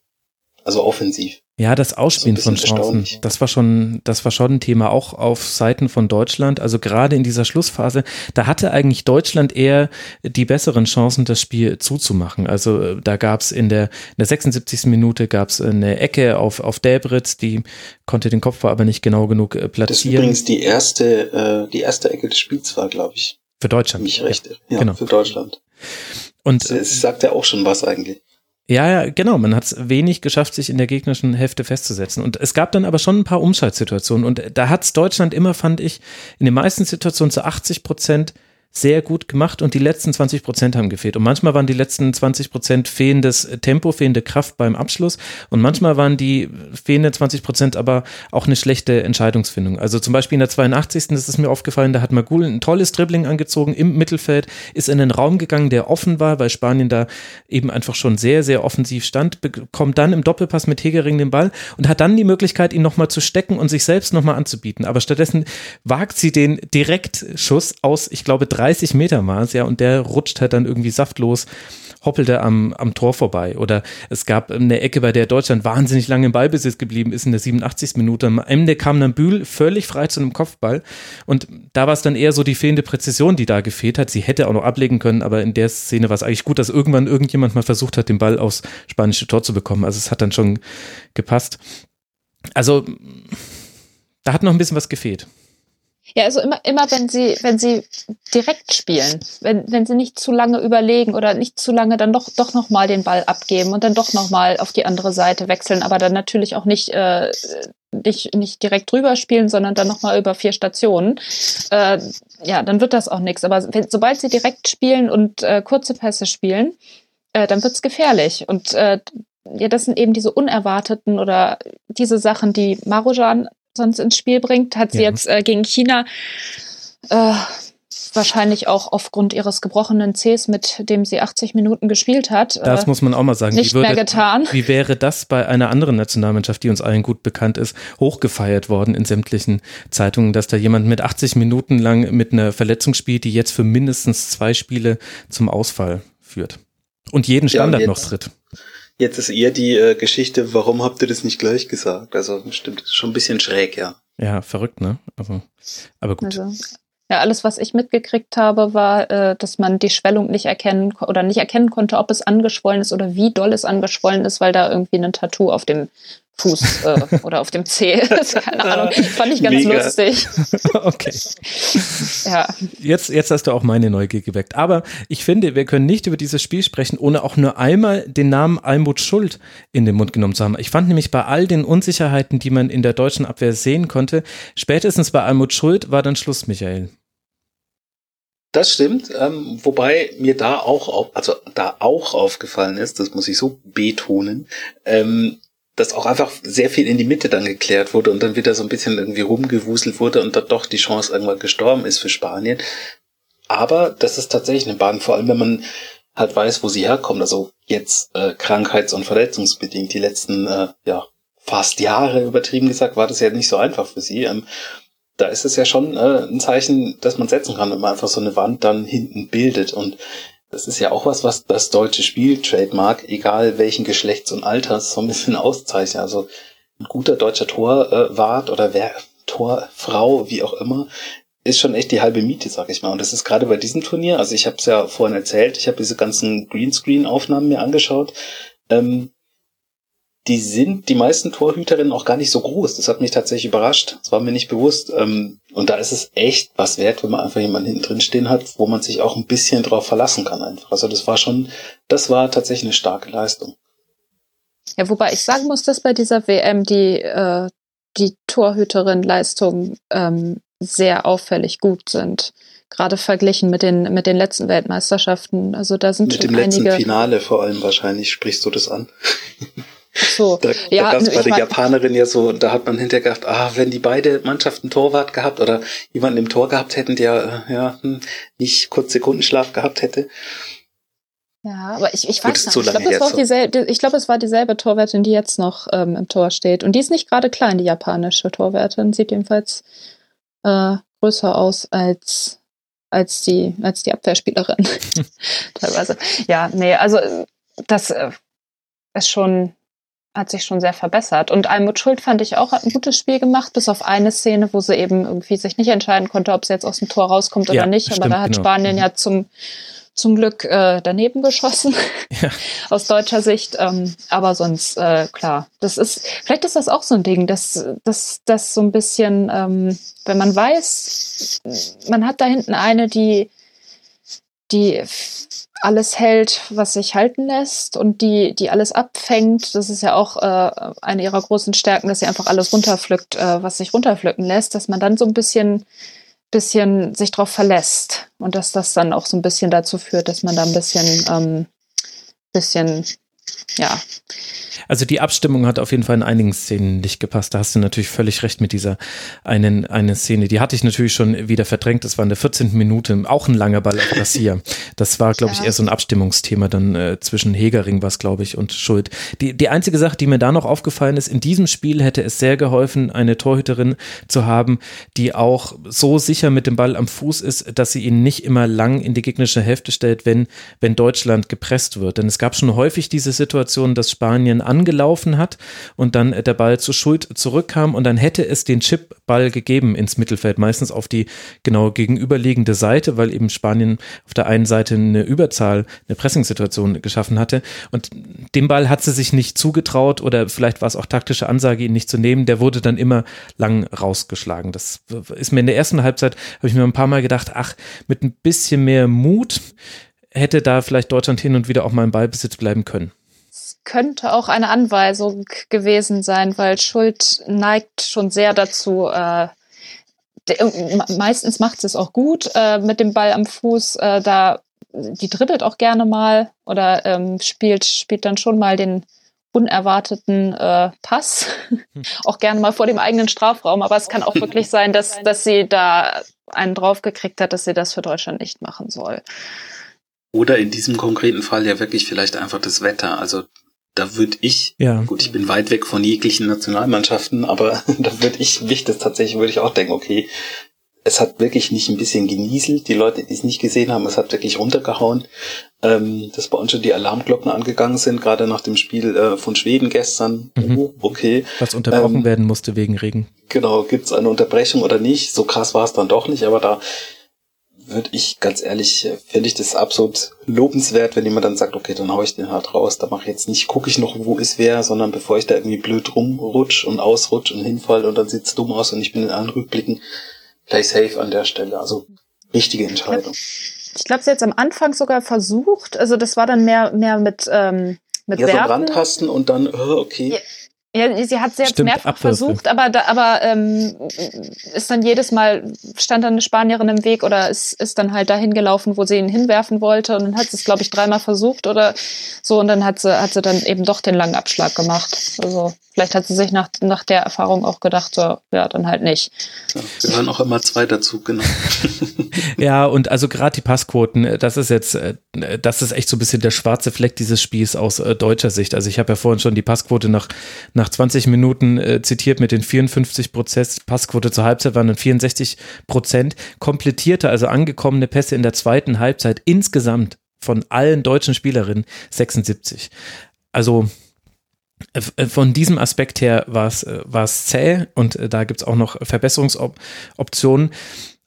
Also offensiv. Ja, das Ausspielen von Chancen, das war schon, das war schon ein Thema auch auf Seiten von Deutschland. Also gerade in dieser Schlussphase, da hatte eigentlich Deutschland eher die besseren Chancen, das Spiel zuzumachen. Also äh, da gab es in der, in der 76. Minute gab es eine Ecke auf, auf Delbritz, die konnte den Kopf aber nicht genau genug platzieren. Äh, das ist übrigens die erste, äh, die erste Ecke des Spiels war, glaube ich. Für Deutschland. Mich recht. Ja, ja genau. für Deutschland. Und es sagt ja auch schon was eigentlich. Ja, ja, genau. Man hat es wenig geschafft, sich in der gegnerischen Hälfte festzusetzen. Und es gab dann aber schon ein paar Umschaltsituationen. Und da hat es Deutschland immer, fand ich, in den meisten Situationen zu 80 Prozent sehr gut gemacht und die letzten 20 Prozent haben gefehlt. Und manchmal waren die letzten 20 Prozent fehlendes Tempo, fehlende Kraft beim Abschluss und manchmal waren die fehlenden 20 Prozent aber auch eine schlechte Entscheidungsfindung. Also zum Beispiel in der 82. das ist mir aufgefallen, da hat Magul ein tolles Dribbling angezogen im Mittelfeld, ist in einen Raum gegangen, der offen war, weil Spanien da eben einfach schon sehr, sehr offensiv stand, bekommt dann im Doppelpass mit Hegering den Ball und hat dann die Möglichkeit, ihn nochmal zu stecken und sich selbst nochmal anzubieten. Aber stattdessen wagt sie den Direktschuss aus, ich glaube, drei 30 Meter Maß, ja, und der rutscht halt dann irgendwie saftlos, hoppelte am, am Tor vorbei. Oder es gab eine Ecke, bei der Deutschland wahnsinnig lange im Ballbesitz geblieben ist, in der 87. Minute. Am Ende kam dann Bühl völlig frei zu einem Kopfball. Und da war es dann eher so die fehlende Präzision, die da gefehlt hat. Sie hätte auch noch ablegen können, aber in der Szene war es eigentlich gut, dass irgendwann irgendjemand mal versucht hat, den Ball aufs spanische Tor zu bekommen. Also es hat dann schon gepasst. Also da hat noch ein bisschen was gefehlt. Ja, also immer, immer wenn sie, wenn sie direkt spielen, wenn, wenn sie nicht zu lange überlegen oder nicht zu lange dann doch, doch nochmal den Ball abgeben und dann doch nochmal auf die andere Seite wechseln, aber dann natürlich auch nicht, äh, nicht, nicht direkt drüber spielen, sondern dann nochmal über vier Stationen, äh, ja, dann wird das auch nichts. Aber wenn, sobald sie direkt spielen und äh, kurze Pässe spielen, äh, dann wird's gefährlich. Und äh, ja, das sind eben diese unerwarteten oder diese Sachen, die Marujan sonst ins Spiel bringt, hat sie ja. jetzt äh, gegen China äh, wahrscheinlich auch aufgrund ihres gebrochenen Cs, mit dem sie 80 Minuten gespielt hat. Das äh, muss man auch mal sagen. Nicht würde, mehr getan. Wie wäre das bei einer anderen Nationalmannschaft, die uns allen gut bekannt ist, hochgefeiert worden in sämtlichen Zeitungen, dass da jemand mit 80 Minuten lang mit einer Verletzung spielt, die jetzt für mindestens zwei Spiele zum Ausfall führt und jeden Standard ja, und jetzt, noch tritt. Jetzt ist eher die äh, Geschichte, warum habt ihr das nicht gleich gesagt? Also stimmt, ist schon ein bisschen schräg, ja. Ja, verrückt, ne? Also, aber gut. Also, ja, alles, was ich mitgekriegt habe, war, äh, dass man die Schwellung nicht erkennen oder nicht erkennen konnte, ob es angeschwollen ist oder wie doll es angeschwollen ist, weil da irgendwie ein Tattoo auf dem Fuß äh, oder auf dem Zeh ist. Keine Ahnung. Fand ich ganz Mega. lustig. okay. Ja. Jetzt, jetzt hast du auch meine Neugier geweckt. Aber ich finde, wir können nicht über dieses Spiel sprechen, ohne auch nur einmal den Namen Almut Schuld in den Mund genommen zu haben. Ich fand nämlich bei all den Unsicherheiten, die man in der deutschen Abwehr sehen konnte, spätestens bei Almut Schuld war dann Schluss, Michael. Das stimmt, ähm, wobei mir da auch, also da auch aufgefallen ist, das muss ich so betonen, ähm, dass auch einfach sehr viel in die Mitte dann geklärt wurde und dann wieder so ein bisschen irgendwie rumgewuselt wurde und dann doch die Chance irgendwann gestorben ist für Spanien. Aber das ist tatsächlich eine Bahn, vor allem wenn man halt weiß, wo sie herkommt. Also jetzt äh, krankheits- und verletzungsbedingt die letzten äh, ja fast Jahre übertrieben gesagt war das ja nicht so einfach für sie. Ähm, da ist es ja schon äh, ein Zeichen, dass man setzen kann, wenn man einfach so eine Wand dann hinten bildet und das ist ja auch was, was das deutsche Spiel Trademark, egal welchen Geschlechts und Alters, so ein bisschen auszeichnet. Also ein guter deutscher Torwart oder wer, Torfrau, wie auch immer, ist schon echt die halbe Miete, sag ich mal. Und das ist gerade bei diesem Turnier, also ich habe es ja vorhin erzählt, ich habe diese ganzen Greenscreen-Aufnahmen mir angeschaut. Ähm, die sind die meisten Torhüterinnen auch gar nicht so groß. Das hat mich tatsächlich überrascht. Das war mir nicht bewusst. Ähm, und da ist es echt was wert, wenn man einfach jemanden hinten drin stehen hat, wo man sich auch ein bisschen drauf verlassen kann einfach. Also das war schon, das war tatsächlich eine starke Leistung. Ja, wobei ich sagen muss, dass bei dieser WM die, äh, die Torhüterin-Leistungen ähm, sehr auffällig gut sind. Gerade verglichen mit den, mit den letzten Weltmeisterschaften. Also da sind mit schon einige. Mit dem letzten Finale vor allem wahrscheinlich sprichst du das an. So, da, ja, da gab es bei der Japanerin ja so, da hat man hinterher gedacht, ah, wenn die beide Mannschaften Torwart gehabt oder jemanden im Tor gehabt hätten, der ja hm, nicht kurz Sekundenschlaf gehabt hätte. Ja, aber ich, ich weiß nicht. Ich glaube, es, war dieselbe, ich glaub, es war dieselbe Torwärtin, die jetzt noch ähm, im Tor steht. Und die ist nicht gerade klein, die japanische Torwärtin. Sieht jedenfalls äh, größer aus als, als, die, als die Abwehrspielerin. Teilweise. Ja, nee, also das äh, ist schon hat sich schon sehr verbessert. Und Almut Schuld fand ich auch, hat ein gutes Spiel gemacht, bis auf eine Szene, wo sie eben irgendwie sich nicht entscheiden konnte, ob sie jetzt aus dem Tor rauskommt oder ja, nicht. Aber da hat genau. Spanien ja zum, zum Glück äh, daneben geschossen, ja. aus deutscher Sicht. Ähm, aber sonst, äh, klar, das ist, vielleicht ist das auch so ein Ding, dass dass das so ein bisschen, ähm, wenn man weiß, man hat da hinten eine, die, die alles hält, was sich halten lässt und die, die alles abfängt. Das ist ja auch äh, eine ihrer großen Stärken, dass sie einfach alles runterpflückt, äh, was sich runterpflücken lässt, dass man dann so ein bisschen, bisschen sich drauf verlässt und dass das dann auch so ein bisschen dazu führt, dass man da ein bisschen, ähm, bisschen, ja, also die Abstimmung hat auf jeden Fall in einigen Szenen nicht gepasst. Da hast du natürlich völlig recht mit dieser einen eine Szene. Die hatte ich natürlich schon wieder verdrängt. Das war in der 14. Minute auch ein langer Ball auf Garcia. Das war, glaube ich, eher so ein Abstimmungsthema dann äh, zwischen Hegering was, glaube ich, und Schuld. Die, die einzige Sache, die mir da noch aufgefallen ist, in diesem Spiel hätte es sehr geholfen, eine Torhüterin zu haben, die auch so sicher mit dem Ball am Fuß ist, dass sie ihn nicht immer lang in die gegnerische Hälfte stellt, wenn, wenn Deutschland gepresst wird. Denn es gab schon häufig diese Situation, dass Spanien angelaufen hat und dann der Ball zur Schuld zurückkam und dann hätte es den Chipball gegeben ins Mittelfeld, meistens auf die genau gegenüberliegende Seite, weil eben Spanien auf der einen Seite eine Überzahl, eine Pressingsituation geschaffen hatte. Und den Ball hat sie sich nicht zugetraut oder vielleicht war es auch taktische Ansage, ihn nicht zu nehmen, der wurde dann immer lang rausgeschlagen. Das ist mir in der ersten Halbzeit, habe ich mir ein paar Mal gedacht, ach, mit ein bisschen mehr Mut hätte da vielleicht Deutschland hin und wieder auch mal im Ballbesitz bleiben können könnte auch eine Anweisung gewesen sein, weil Schuld neigt schon sehr dazu, äh, meistens macht es auch gut äh, mit dem Ball am Fuß, äh, da die dribbelt auch gerne mal oder ähm, spielt, spielt dann schon mal den unerwarteten äh, Pass, hm. auch gerne mal vor dem eigenen Strafraum, aber es kann auch wirklich sein, dass, dass sie da einen draufgekriegt hat, dass sie das für Deutschland nicht machen soll. Oder in diesem konkreten Fall ja wirklich vielleicht einfach das Wetter. Also da würde ich, ja. gut, ich bin weit weg von jeglichen Nationalmannschaften, aber da würde ich, mich das tatsächlich, würde ich auch denken, okay, es hat wirklich nicht ein bisschen genieselt. Die Leute, die es nicht gesehen haben, es hat wirklich runtergehauen. Ähm, dass bei uns schon die Alarmglocken angegangen sind, gerade nach dem Spiel äh, von Schweden gestern. Mhm. Oh, okay. Was unterbrochen ähm, werden musste wegen Regen. Genau, gibt's eine Unterbrechung oder nicht? So krass war es dann doch nicht, aber da würde ich ganz ehrlich, finde ich das absolut lobenswert, wenn jemand dann sagt, okay, dann hau ich den hart raus, da mache ich jetzt nicht, gucke ich noch, wo ist wer, sondern bevor ich da irgendwie blöd rumrutsch und ausrutsch und hinfall und dann sieht's dumm aus und ich bin in allen Rückblicken gleich safe an der Stelle. Also richtige Entscheidung. Ich glaube, sie hat am Anfang sogar versucht, also das war dann mehr, mehr mit, ähm, mit ja, so rantasten und dann, oh, okay. Ja ja, sie hat es jetzt mehrfach Abwürfe. versucht, aber, da, aber ähm, ist dann jedes Mal, stand dann eine Spanierin im Weg oder ist, ist dann halt dahin gelaufen, wo sie ihn hinwerfen wollte. Und dann hat sie es, glaube ich, dreimal versucht oder so. Und dann hat sie, hat sie dann eben doch den langen Abschlag gemacht. Also Vielleicht hat sie sich nach, nach der Erfahrung auch gedacht, so, ja, dann halt nicht. Ja, gehören auch immer zwei dazu, genau. ja, und also gerade die Passquoten, äh, das ist jetzt, äh, das ist echt so ein bisschen der schwarze Fleck dieses Spiels aus äh, deutscher Sicht. Also ich habe ja vorhin schon die Passquote nach, nach 20 Minuten äh, zitiert mit den 54 Prozent. Passquote zur Halbzeit waren dann 64 Prozent. Komplettierte, also angekommene Pässe in der zweiten Halbzeit insgesamt von allen deutschen Spielerinnen 76. Also von diesem Aspekt her war es, äh, zäh und äh, da gibt es auch noch Verbesserungsoptionen.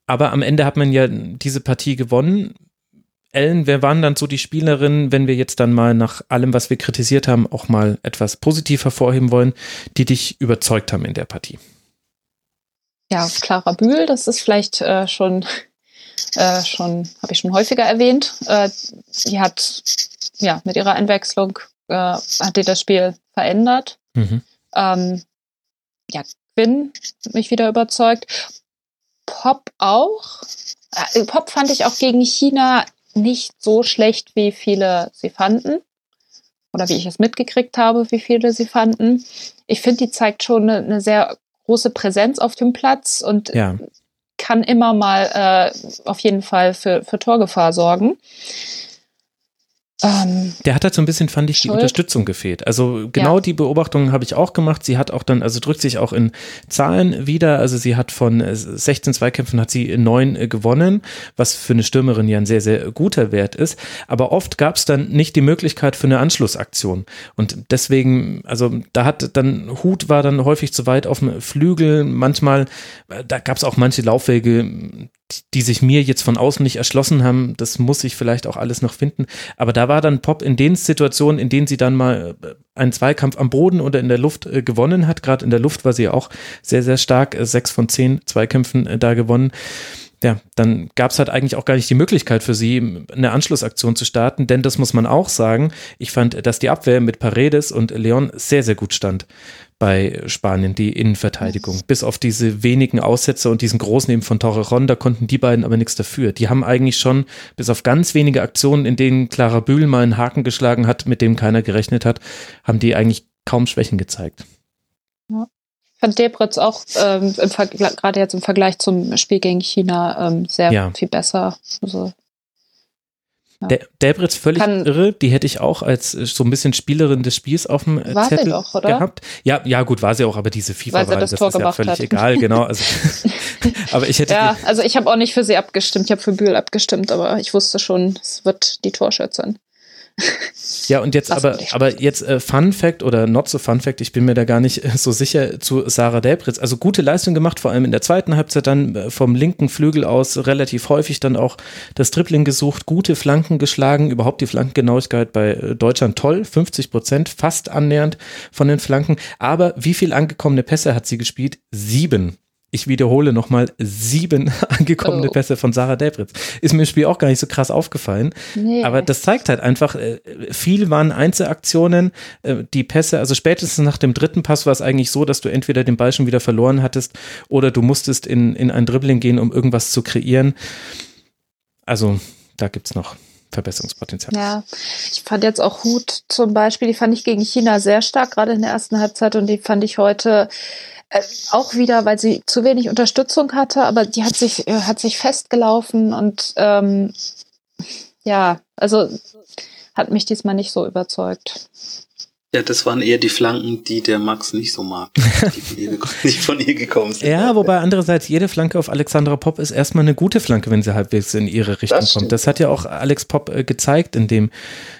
Aber am Ende hat man ja diese Partie gewonnen. Ellen, wer waren dann so die Spielerinnen, wenn wir jetzt dann mal nach allem, was wir kritisiert haben, auch mal etwas positiv hervorheben wollen, die dich überzeugt haben in der Partie? Ja, Clara Bühl, das ist vielleicht äh, schon, äh, schon habe ich schon häufiger erwähnt. Äh, die hat ja mit ihrer Einwechslung äh, hat die das Spiel verändert. Mhm. Ähm, ja, Quinn mich wieder überzeugt. Pop auch. Äh, Pop fand ich auch gegen China nicht so schlecht, wie viele sie fanden. Oder wie ich es mitgekriegt habe, wie viele sie fanden. Ich finde, die zeigt schon eine, eine, sehr große Präsenz auf dem Platz und ja. kann immer mal äh, auf jeden Fall für, für Torgefahr sorgen. Ähm, der hat halt so ein bisschen, fand ich, Schuld. die Unterstützung gefehlt. Also genau ja. die Beobachtung habe ich auch gemacht. Sie hat auch dann, also drückt sich auch in Zahlen wieder. Also sie hat von 16 Zweikämpfen hat sie neun äh, gewonnen, was für eine Stürmerin ja ein sehr, sehr guter Wert ist. Aber oft gab es dann nicht die Möglichkeit für eine Anschlussaktion. Und deswegen, also da hat dann, Hut war dann häufig zu weit auf dem Flügel. Manchmal, äh, da gab es auch manche Laufwege, die sich mir jetzt von außen nicht erschlossen haben, das muss ich vielleicht auch alles noch finden. Aber da war dann Pop in den Situationen, in denen sie dann mal äh, einen Zweikampf am Boden oder in der Luft äh, gewonnen hat. Gerade in der Luft war sie auch sehr, sehr stark. Äh, sechs von zehn Zweikämpfen da gewonnen. Ja, dann gab es halt eigentlich auch gar nicht die Möglichkeit für sie, eine Anschlussaktion zu starten, denn das muss man auch sagen. Ich fand, dass die Abwehr mit Paredes und Leon sehr, sehr gut stand bei Spanien, die Innenverteidigung. Bis auf diese wenigen Aussätze und diesen großen eben von Torrejon, da konnten die beiden aber nichts dafür. Die haben eigentlich schon, bis auf ganz wenige Aktionen, in denen Clara Bühl mal einen Haken geschlagen hat, mit dem keiner gerechnet hat, haben die eigentlich kaum Schwächen gezeigt. Ja fand Debritz auch ähm, gerade jetzt im Vergleich zum Spiel gegen China ähm, sehr ja. viel besser. Also, ja. Debritz völlig Kann, irre, die hätte ich auch als äh, so ein bisschen Spielerin des Spiels auf dem äh, war Zettel doch, gehabt. Ja, ja, gut, war sie auch, aber diese FIFA-Wahl, das, das ist ja völlig hat. egal, genau. Also, aber ich hätte. Ja, also ich habe auch nicht für sie abgestimmt, ich habe für Bühl abgestimmt, aber ich wusste schon, es wird die Torschützin. Ja, und jetzt aber, aber jetzt äh, Fun Fact oder not so Fun Fact, ich bin mir da gar nicht äh, so sicher zu Sarah Delbritz. Also gute Leistung gemacht, vor allem in der zweiten Halbzeit dann äh, vom linken Flügel aus relativ häufig dann auch das Dribbling gesucht, gute Flanken geschlagen, überhaupt die Flankengenauigkeit bei äh, Deutschland toll, 50 Prozent, fast annähernd von den Flanken. Aber wie viel angekommene Pässe hat sie gespielt? Sieben ich wiederhole nochmal, sieben angekommene oh. Pässe von Sarah Debritz. Ist mir im Spiel auch gar nicht so krass aufgefallen. Nee. Aber das zeigt halt einfach, äh, viel waren Einzelaktionen, äh, die Pässe, also spätestens nach dem dritten Pass war es eigentlich so, dass du entweder den Ball schon wieder verloren hattest oder du musstest in, in ein Dribbling gehen, um irgendwas zu kreieren. Also da gibt's noch Verbesserungspotenzial. Ja, ich fand jetzt auch Hut zum Beispiel, die fand ich gegen China sehr stark, gerade in der ersten Halbzeit und die fand ich heute äh, auch wieder, weil sie zu wenig Unterstützung hatte, aber die hat sich, äh, hat sich festgelaufen und ähm, ja, also hat mich diesmal nicht so überzeugt. Ja, das waren eher die Flanken, die der Max nicht so mag, die von ihr, nicht von ihr gekommen sind. Ja, wobei andererseits jede Flanke auf Alexandra Popp ist erstmal eine gute Flanke, wenn sie halbwegs in ihre Richtung das kommt. Das hat ja auch Alex Popp äh, gezeigt in dem,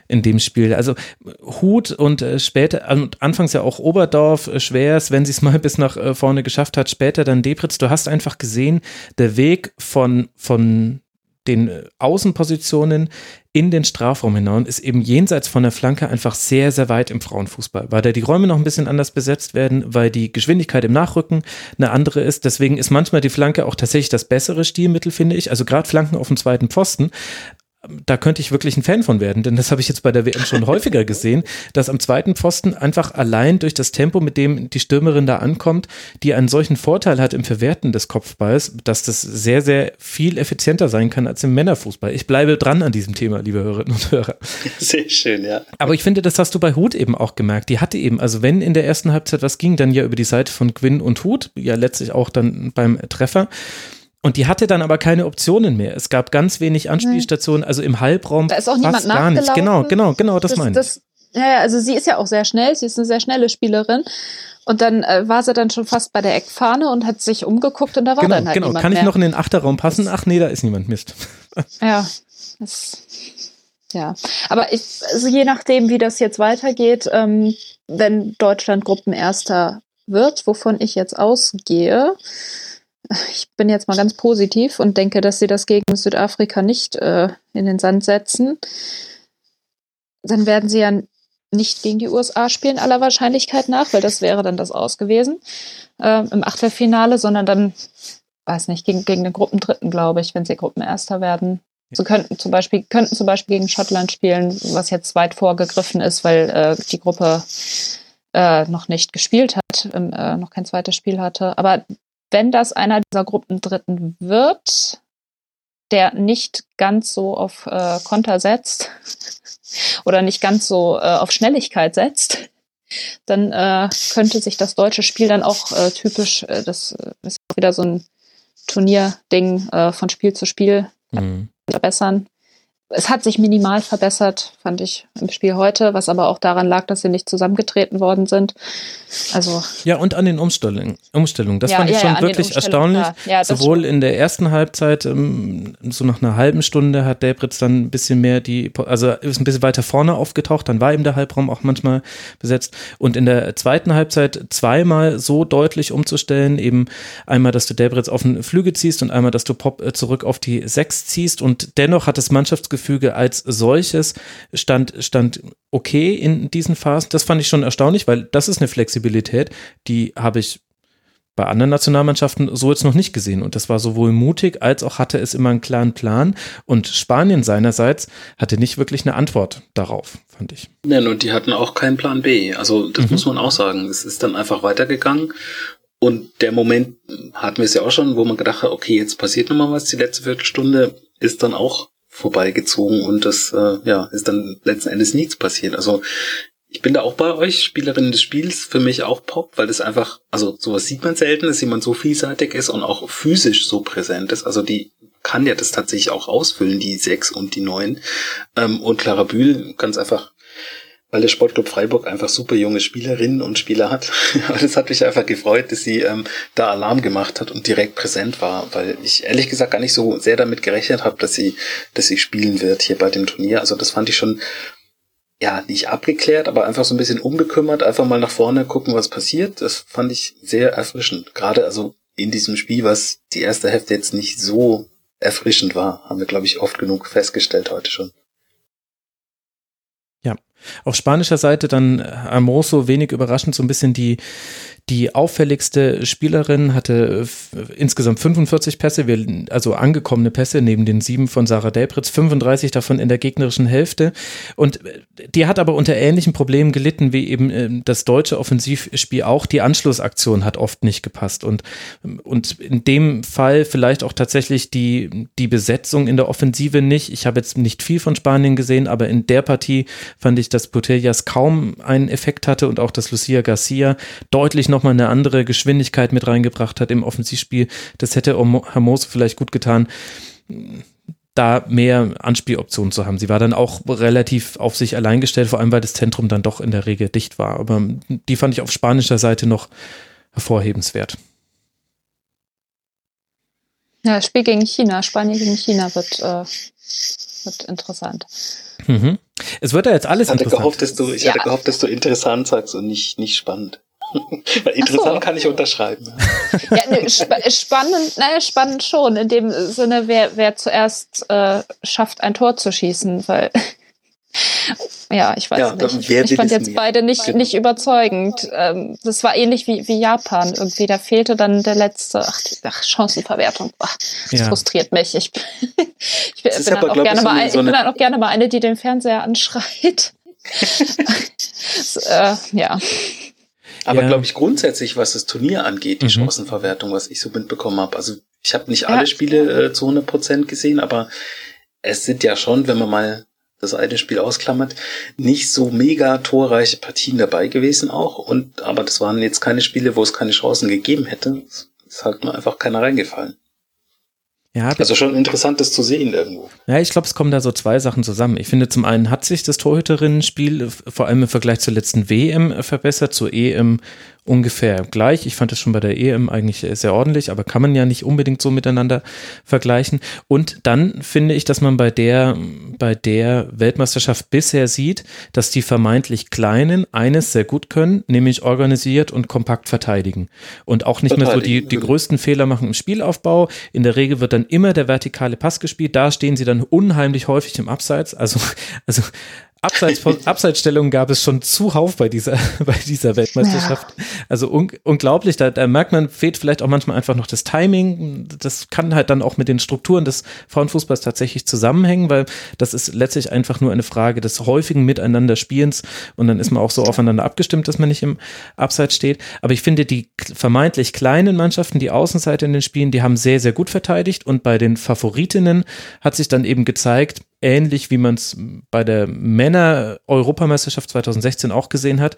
in dem Spiel. Also Hut und äh, später, anfangs ja auch Oberdorf, äh, Schwers, wenn sie es mal bis nach vorne geschafft hat, später dann Debritz. Du hast einfach gesehen, der Weg von, von den Außenpositionen in den Strafraum hinein ist eben jenseits von der Flanke einfach sehr, sehr weit im Frauenfußball, weil da die Räume noch ein bisschen anders besetzt werden, weil die Geschwindigkeit im Nachrücken eine andere ist. Deswegen ist manchmal die Flanke auch tatsächlich das bessere Stilmittel, finde ich. Also gerade Flanken auf dem zweiten Pfosten da könnte ich wirklich ein Fan von werden, denn das habe ich jetzt bei der WM schon häufiger gesehen, dass am zweiten Pfosten einfach allein durch das Tempo, mit dem die Stürmerin da ankommt, die einen solchen Vorteil hat im Verwerten des Kopfballs, dass das sehr, sehr viel effizienter sein kann als im Männerfußball. Ich bleibe dran an diesem Thema, liebe Hörerinnen und Hörer. Sehr schön, ja. Aber ich finde, das hast du bei Hut eben auch gemerkt. Die hatte eben, also wenn in der ersten Halbzeit was ging, dann ja über die Seite von Gwyn und Hut, ja letztlich auch dann beim Treffer. Und die hatte dann aber keine Optionen mehr. Es gab ganz wenig Anspielstationen, also im Halbraum. Da ist auch niemand gar nicht. Genau, genau, genau, das, das meine ich. ja, also sie ist ja auch sehr schnell, sie ist eine sehr schnelle Spielerin. Und dann äh, war sie dann schon fast bei der Eckfahne und hat sich umgeguckt und da war genau, dann halt genau. niemand Kann mehr. ich noch in den Achterraum passen? Ach nee, da ist niemand. Mist. ja, das, ja. Aber ich, also je nachdem, wie das jetzt weitergeht, ähm, wenn Deutschland Gruppenerster wird, wovon ich jetzt ausgehe, ich bin jetzt mal ganz positiv und denke, dass sie das gegen Südafrika nicht äh, in den Sand setzen. Dann werden sie ja nicht gegen die USA spielen, aller Wahrscheinlichkeit nach, weil das wäre dann das Aus gewesen äh, im Achtelfinale, sondern dann, weiß nicht, gegen, gegen den Gruppendritten, glaube ich, wenn sie Gruppenerster werden. Sie könnten zum Beispiel, könnten zum Beispiel gegen Schottland spielen, was jetzt weit vorgegriffen ist, weil äh, die Gruppe äh, noch nicht gespielt hat, äh, noch kein zweites Spiel hatte. Aber wenn das einer dieser Gruppendritten wird, der nicht ganz so auf äh, Konter setzt oder nicht ganz so äh, auf Schnelligkeit setzt, dann äh, könnte sich das deutsche Spiel dann auch äh, typisch, äh, das äh, ist wieder so ein Turnierding von Spiel zu Spiel mhm. verbessern es hat sich minimal verbessert, fand ich im Spiel heute, was aber auch daran lag, dass sie nicht zusammengetreten worden sind. Also ja, und an den Umstellungen. Umstellungen. Das ja, fand ich ja, schon ja, wirklich erstaunlich. Sowohl in der ersten Halbzeit, ähm, so nach einer halben Stunde hat Delbritz dann ein bisschen mehr die, also ist ein bisschen weiter vorne aufgetaucht, dann war eben der Halbraum auch manchmal besetzt. Und in der zweiten Halbzeit zweimal so deutlich umzustellen, eben einmal, dass du Delbritz auf den Flügel ziehst und einmal, dass du Pop äh, zurück auf die Sechs ziehst. Und dennoch hat das Mannschaftsgefühl Mannschaftsgefüge als solches stand, stand okay in diesen Phasen. Das fand ich schon erstaunlich, weil das ist eine Flexibilität, die habe ich bei anderen Nationalmannschaften so jetzt noch nicht gesehen. Und das war sowohl mutig als auch hatte es immer einen klaren Plan. Und Spanien seinerseits hatte nicht wirklich eine Antwort darauf, fand ich. Ja, und die hatten auch keinen Plan B. Also das mhm. muss man auch sagen. Es ist dann einfach weitergegangen. Und der Moment hatten wir es ja auch schon, wo man gedacht hat, okay, jetzt passiert nochmal was. Die letzte Viertelstunde ist dann auch vorbeigezogen und das äh, ja ist dann letzten Endes nichts passiert. Also ich bin da auch bei euch, Spielerin des Spiels, für mich auch Pop, weil das einfach, also sowas sieht man selten, dass jemand so vielseitig ist und auch physisch so präsent ist. Also die kann ja das tatsächlich auch ausfüllen, die sechs und die neun. Ähm, und Clara Bühl, ganz einfach, weil der Sportclub Freiburg einfach super junge Spielerinnen und Spieler hat. Aber das hat mich einfach gefreut, dass sie ähm, da Alarm gemacht hat und direkt präsent war, weil ich ehrlich gesagt gar nicht so sehr damit gerechnet habe, dass sie, dass sie spielen wird hier bei dem Turnier. Also das fand ich schon ja, nicht abgeklärt, aber einfach so ein bisschen unbekümmert, einfach mal nach vorne gucken, was passiert. Das fand ich sehr erfrischend. Gerade also in diesem Spiel, was die erste Hälfte jetzt nicht so erfrischend war, haben wir, glaube ich, oft genug festgestellt heute schon. Auf spanischer Seite dann Hermoso wenig überraschend so ein bisschen die, die auffälligste Spielerin hatte insgesamt 45 Pässe, also angekommene Pässe neben den sieben von Sarah Delpritz, 35 davon in der gegnerischen Hälfte. Und die hat aber unter ähnlichen Problemen gelitten wie eben ähm, das deutsche Offensivspiel auch. Die Anschlussaktion hat oft nicht gepasst. Und, und in dem Fall vielleicht auch tatsächlich die, die Besetzung in der Offensive nicht. Ich habe jetzt nicht viel von Spanien gesehen, aber in der Partie fand ich, dass Putellas kaum einen Effekt hatte und auch, dass Lucia Garcia deutlich noch nochmal eine andere Geschwindigkeit mit reingebracht hat im Offensivspiel. Das hätte Hermoso vielleicht gut getan da mehr Anspieloptionen zu haben. Sie war dann auch relativ auf sich allein gestellt, vor allem weil das Zentrum dann doch in der Regel dicht war. Aber die fand ich auf spanischer Seite noch hervorhebenswert. Ja, das Spiel gegen China, Spanien gegen China wird, äh, wird interessant. Mhm. Es wird ja jetzt alles ich hatte interessant. Gehofft, dass du, ich ja. hatte gehofft, dass du interessant sagst und nicht, nicht spannend. Interessant so. kann ich unterschreiben. Ja, ne, sp spannend, naja, spannend schon, in dem Sinne, wer, wer zuerst äh, schafft, ein Tor zu schießen, weil ja, ich weiß ja, nicht. Ich fand jetzt mehr? beide nicht, genau. nicht überzeugend. Ähm, das war ähnlich wie, wie Japan irgendwie. Da fehlte dann der letzte, ach, ach Chancenverwertung. Ach, das ja. frustriert mich. Ich, ich, bin, bin, aber, dann auch gerne so mal, ich bin dann auch gerne mal eine, die den Fernseher anschreit. das, äh, ja. Aber ja. glaube ich grundsätzlich, was das Turnier angeht, die mhm. Chancenverwertung, was ich so mitbekommen habe. Also ich habe nicht alle ja. Spiele äh, zu 100 Prozent gesehen, aber es sind ja schon, wenn man mal das eine Spiel ausklammert, nicht so mega torreiche Partien dabei gewesen auch. Und aber das waren jetzt keine Spiele, wo es keine Chancen gegeben hätte. Es ist halt nur einfach keiner reingefallen. Ja, also schon interessant, das zu sehen irgendwo. Ja, ich glaube, es kommen da so zwei Sachen zusammen. Ich finde, zum einen hat sich das Torhüterinnen-Spiel vor allem im Vergleich zur letzten WM verbessert, zur EM ungefähr gleich. Ich fand es schon bei der EM eigentlich sehr ordentlich, aber kann man ja nicht unbedingt so miteinander vergleichen. Und dann finde ich, dass man bei der, bei der Weltmeisterschaft bisher sieht, dass die vermeintlich Kleinen eines sehr gut können, nämlich organisiert und kompakt verteidigen. Und auch nicht mehr so die, die größten Fehler machen im Spielaufbau. In der Regel wird dann immer der vertikale Pass gespielt. Da stehen sie dann unheimlich häufig im Abseits. Also, also Abseits, Abseitsstellungen gab es schon zuhauf bei dieser, bei dieser Weltmeisterschaft. Ja. Also un, unglaublich, da, da merkt man, fehlt vielleicht auch manchmal einfach noch das Timing. Das kann halt dann auch mit den Strukturen des Frauenfußballs tatsächlich zusammenhängen, weil das ist letztlich einfach nur eine Frage des häufigen Miteinanderspielens und dann ist man auch so aufeinander abgestimmt, dass man nicht im Abseits steht. Aber ich finde, die vermeintlich kleinen Mannschaften, die Außenseiter in den Spielen, die haben sehr, sehr gut verteidigt und bei den Favoritinnen hat sich dann eben gezeigt, ähnlich wie man es bei der Männer-Europameisterschaft 2016 auch gesehen hat,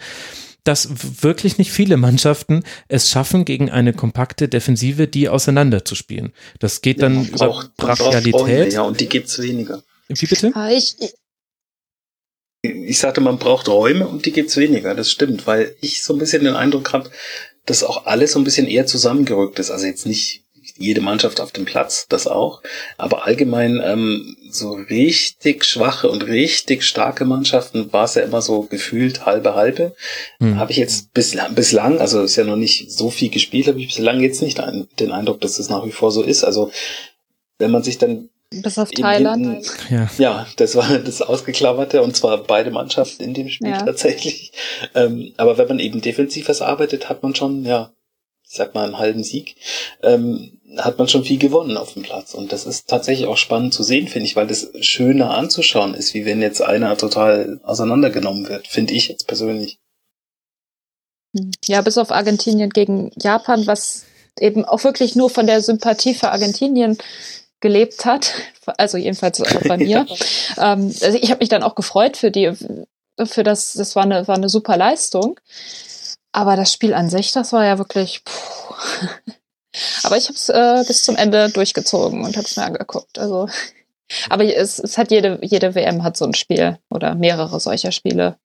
dass wirklich nicht viele Mannschaften es schaffen, gegen eine kompakte Defensive die auseinanderzuspielen. Das geht dann ja, über Brachialität. Ja, und die gibt's weniger. Wie bitte? Ah, ich, ich sagte, man braucht Räume und die gibt's weniger. Das stimmt, weil ich so ein bisschen den Eindruck habe, dass auch alles so ein bisschen eher zusammengerückt ist. Also jetzt nicht jede Mannschaft auf dem Platz, das auch. Aber allgemein ähm, so richtig schwache und richtig starke Mannschaften war es ja immer so gefühlt halbe halbe. Hm. Habe ich jetzt bislang, bislang, also ist ja noch nicht so viel gespielt, habe ich bislang jetzt nicht den Eindruck, dass das nach wie vor so ist. Also wenn man sich dann bis auf Thailand. Hinten, ja. ja, das war das Ausgeklammerte und zwar beide Mannschaften in dem Spiel ja. tatsächlich. Ähm, aber wenn man eben defensiv was arbeitet, hat man schon, ja, ich sag mal, einen halben Sieg, ähm, hat man schon viel gewonnen auf dem Platz. Und das ist tatsächlich auch spannend zu sehen, finde ich, weil das schöner anzuschauen ist, wie wenn jetzt einer total auseinandergenommen wird, finde ich jetzt persönlich. Ja, bis auf Argentinien gegen Japan, was eben auch wirklich nur von der Sympathie für Argentinien gelebt hat, also jedenfalls bei mir. ja. ähm, also ich habe mich dann auch gefreut für die, für das, das war eine, war eine super Leistung. Aber das Spiel an sich, das war ja wirklich. Puh. Aber ich habe es äh, bis zum Ende durchgezogen und habe es mir angeguckt. Also, aber es, es hat jede jede WM hat so ein Spiel oder mehrere solcher Spiele.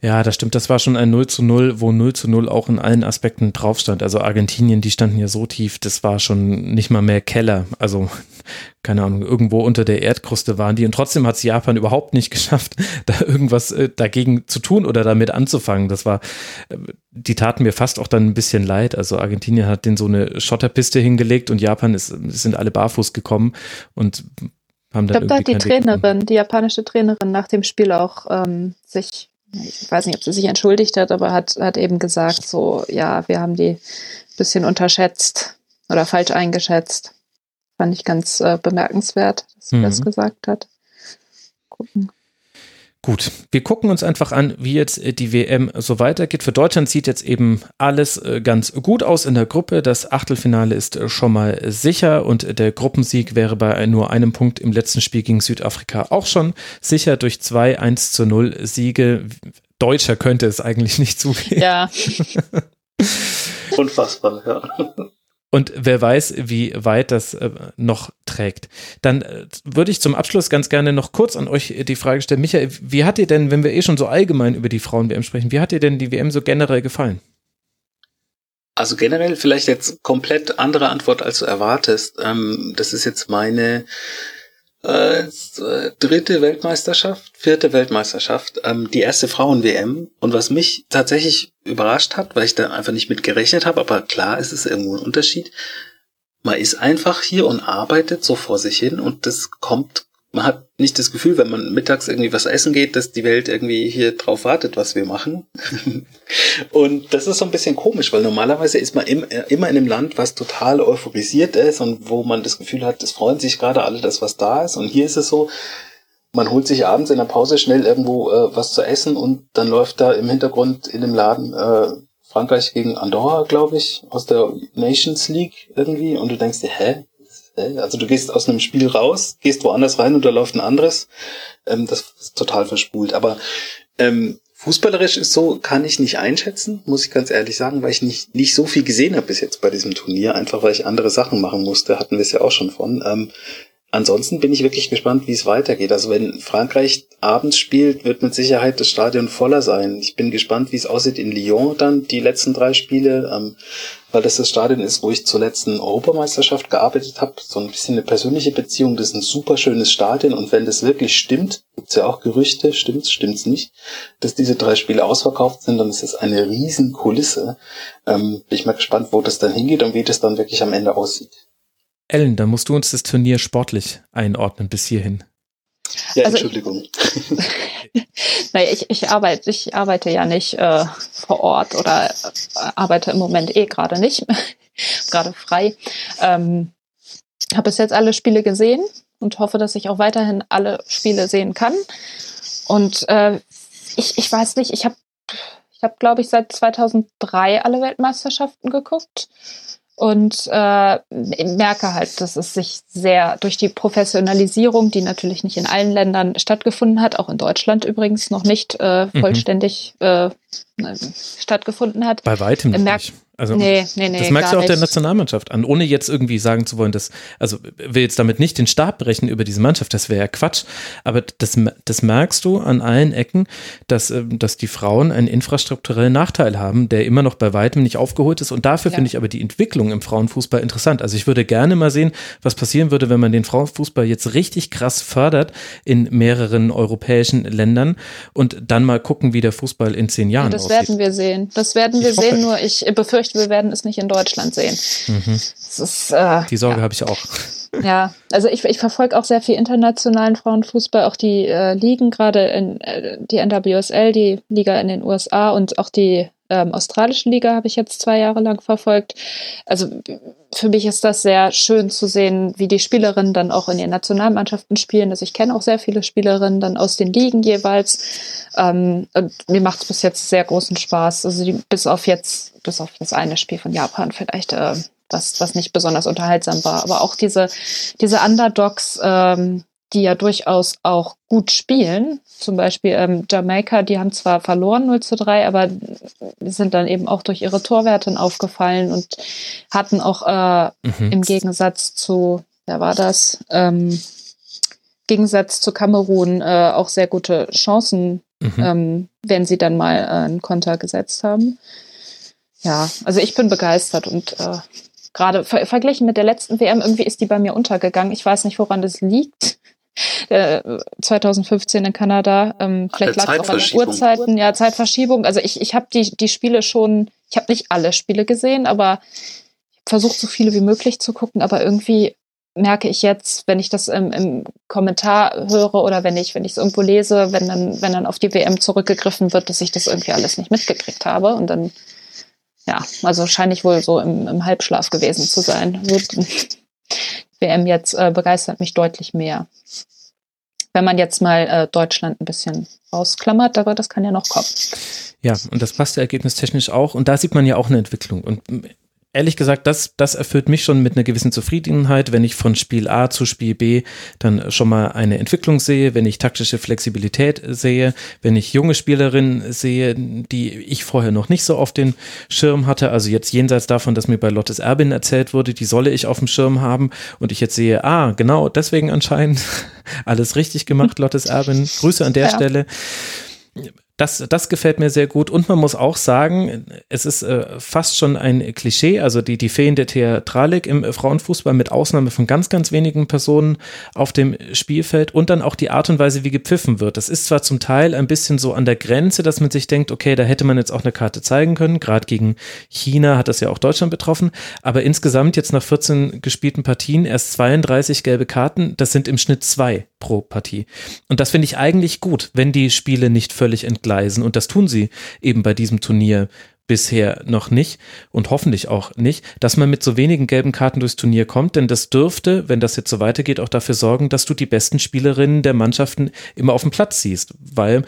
Ja, das stimmt. Das war schon ein 0 zu 0, wo 0 zu 0 auch in allen Aspekten drauf stand. Also Argentinien, die standen ja so tief, das war schon nicht mal mehr Keller. Also, keine Ahnung, irgendwo unter der Erdkruste waren die. Und trotzdem hat es Japan überhaupt nicht geschafft, da irgendwas äh, dagegen zu tun oder damit anzufangen. Das war, äh, die taten mir fast auch dann ein bisschen leid. Also Argentinien hat den so eine Schotterpiste hingelegt und Japan ist, sind alle barfuß gekommen und haben dann ich glaube, da hat die Trainerin, die japanische Trainerin nach dem Spiel auch ähm, sich ich weiß nicht, ob sie sich entschuldigt hat, aber hat, hat eben gesagt, so, ja, wir haben die ein bisschen unterschätzt oder falsch eingeschätzt. Fand ich ganz äh, bemerkenswert, dass sie mhm. das gesagt hat. Gucken. Gut, wir gucken uns einfach an, wie jetzt äh, die WM so weitergeht. Für Deutschland sieht jetzt eben alles äh, ganz gut aus in der Gruppe. Das Achtelfinale ist äh, schon mal sicher und der Gruppensieg wäre bei nur einem Punkt im letzten Spiel gegen Südafrika auch schon sicher durch zwei 1 zu 0 Siege. Deutscher könnte es eigentlich nicht zugehen. Ja. Unfassbar, ja. Und wer weiß, wie weit das äh, noch trägt. Dann äh, würde ich zum Abschluss ganz gerne noch kurz an euch die Frage stellen. Michael, wie hat dir denn, wenn wir eh schon so allgemein über die Frauen-WM sprechen, wie hat dir denn die WM so generell gefallen? Also generell vielleicht jetzt komplett andere Antwort, als du erwartest. Ähm, das ist jetzt meine äh, dritte Weltmeisterschaft, vierte Weltmeisterschaft, ähm, die erste Frauen-WM. Und was mich tatsächlich überrascht hat, weil ich da einfach nicht mit gerechnet habe, aber klar ist es irgendwo ein Unterschied. Man ist einfach hier und arbeitet so vor sich hin und das kommt man hat nicht das Gefühl, wenn man mittags irgendwie was essen geht, dass die Welt irgendwie hier drauf wartet, was wir machen. und das ist so ein bisschen komisch, weil normalerweise ist man immer in einem Land, was total euphorisiert ist und wo man das Gefühl hat, es freuen sich gerade alle, dass was da ist. Und hier ist es so, man holt sich abends in der Pause schnell irgendwo äh, was zu essen und dann läuft da im Hintergrund in dem Laden äh, Frankreich gegen Andorra, glaube ich, aus der Nations League irgendwie und du denkst dir, hä, also du gehst aus einem Spiel raus, gehst woanders rein und da läuft ein anderes. Ähm, das ist total verspult. Aber ähm, fußballerisch ist so, kann ich nicht einschätzen, muss ich ganz ehrlich sagen, weil ich nicht, nicht so viel gesehen habe bis jetzt bei diesem Turnier, einfach weil ich andere Sachen machen musste, hatten wir es ja auch schon von. Ähm, ansonsten bin ich wirklich gespannt, wie es weitergeht. Also wenn Frankreich abends spielt, wird mit Sicherheit das Stadion voller sein. Ich bin gespannt, wie es aussieht in Lyon dann, die letzten drei Spiele, ähm, weil das das Stadion ist, wo ich zur letzten Europameisterschaft gearbeitet habe. So ein bisschen eine persönliche Beziehung. Das ist ein super schönes Stadion und wenn das wirklich stimmt, gibt's ja auch Gerüchte, stimmt's, stimmt's nicht, dass diese drei Spiele ausverkauft sind, dann ist es eine riesen Kulisse. Ähm, bin ich mal gespannt, wo das dann hingeht und wie das dann wirklich am Ende aussieht. Ellen, dann musst du uns das Turnier sportlich einordnen bis hierhin. Ja, also, Entschuldigung. naja, ich, ich, arbeite, ich arbeite ja nicht äh, vor Ort oder äh, arbeite im Moment eh gerade nicht, gerade frei. Ähm, habe bis jetzt alle Spiele gesehen und hoffe, dass ich auch weiterhin alle Spiele sehen kann. Und äh, ich, ich weiß nicht, ich habe, ich hab, glaube ich, seit 2003 alle Weltmeisterschaften geguckt und äh, merke halt, dass es sich sehr durch die Professionalisierung, die natürlich nicht in allen Ländern stattgefunden hat, auch in Deutschland übrigens noch nicht äh, mhm. vollständig mhm. äh, stattgefunden hat. Bei weitem nicht. Also nee, nee, nee, das merkst du auch nicht. der Nationalmannschaft an, ohne jetzt irgendwie sagen zu wollen, dass, also will jetzt damit nicht den Stab brechen über diese Mannschaft, das wäre ja Quatsch, aber das, das merkst du an allen Ecken, dass, ähm, dass die Frauen einen infrastrukturellen Nachteil haben, der immer noch bei weitem nicht aufgeholt ist und dafür ja. finde ich aber die Entwicklung im Frauenfußball interessant. Also ich würde gerne mal sehen, was passieren würde, wenn man den Frauenfußball jetzt richtig krass fördert in mehreren europäischen Ländern und dann mal gucken, wie der Fußball in zehn Jahren ja, das aussieht. Das werden wir sehen. Das werden wir sehen, nur ich befürchte, befürchte, wir werden es nicht in Deutschland sehen. Mhm. Ist, äh, Die Sorge ja. habe ich auch. Ja, also ich, ich verfolge auch sehr viel internationalen Frauenfußball, auch die äh, Ligen, gerade in äh, die NWSL, die Liga in den USA und auch die ähm, australische Liga habe ich jetzt zwei Jahre lang verfolgt. Also für mich ist das sehr schön zu sehen, wie die Spielerinnen dann auch in ihren Nationalmannschaften spielen. Also ich kenne auch sehr viele Spielerinnen dann aus den Ligen jeweils. Ähm, und mir macht es bis jetzt sehr großen Spaß. Also die, bis auf jetzt, bis auf das eine Spiel von Japan vielleicht, äh, was, was nicht besonders unterhaltsam war. Aber auch diese, diese Underdogs, ähm, die ja durchaus auch gut spielen. Zum Beispiel ähm, Jamaika, die haben zwar verloren 0 zu 3, aber sind dann eben auch durch ihre Torwerte aufgefallen und hatten auch äh, mhm. im Gegensatz zu, wer war das? Ähm, Gegensatz zu Kamerun äh, auch sehr gute Chancen, mhm. ähm, wenn sie dann mal äh, einen Konter gesetzt haben. Ja, also ich bin begeistert und äh, gerade ver verglichen mit der letzten WM, irgendwie ist die bei mir untergegangen. Ich weiß nicht, woran das liegt. 2015 in Kanada. Ähm, vielleicht lag es auch an den Uhrzeiten. Ja, Zeitverschiebung. Also ich, ich habe die, die Spiele schon, ich habe nicht alle Spiele gesehen, aber versucht so viele wie möglich zu gucken. Aber irgendwie merke ich jetzt, wenn ich das im, im Kommentar höre oder wenn ich, wenn ich es irgendwo lese, wenn dann, wenn dann auf die WM zurückgegriffen wird, dass ich das irgendwie alles nicht mitgekriegt habe. Und dann, ja, also scheine ich wohl so im, im Halbschlaf gewesen zu sein. WM jetzt äh, begeistert mich deutlich mehr. Wenn man jetzt mal äh, Deutschland ein bisschen ausklammert, aber das kann ja noch kommen. Ja, und das passt ja ergebnistechnisch auch. Und da sieht man ja auch eine Entwicklung. Und ehrlich gesagt, das, das erfüllt mich schon mit einer gewissen Zufriedenheit, wenn ich von Spiel A zu Spiel B dann schon mal eine Entwicklung sehe, wenn ich taktische Flexibilität sehe, wenn ich junge Spielerinnen sehe, die ich vorher noch nicht so auf den Schirm hatte. Also jetzt jenseits davon, dass mir bei Lottes Erbin erzählt wurde, die solle ich auf dem Schirm haben und ich jetzt sehe, ah, genau, deswegen anscheinend alles richtig gemacht, Lottes Erbin. Grüße an der ja. Stelle das, das gefällt mir sehr gut. Und man muss auch sagen, es ist äh, fast schon ein Klischee, also die, die fehlende Theatralik im Frauenfußball mit Ausnahme von ganz, ganz wenigen Personen auf dem Spielfeld und dann auch die Art und Weise, wie gepfiffen wird. Das ist zwar zum Teil ein bisschen so an der Grenze, dass man sich denkt, okay, da hätte man jetzt auch eine Karte zeigen können. Gerade gegen China hat das ja auch Deutschland betroffen. Aber insgesamt jetzt nach 14 gespielten Partien erst 32 gelbe Karten. Das sind im Schnitt zwei pro Partie. Und das finde ich eigentlich gut, wenn die Spiele nicht völlig entgleisen. Und das tun sie eben bei diesem Turnier bisher noch nicht und hoffentlich auch nicht, dass man mit so wenigen gelben Karten durchs Turnier kommt, denn das dürfte, wenn das jetzt so weitergeht, auch dafür sorgen, dass du die besten Spielerinnen der Mannschaften immer auf dem Platz siehst, weil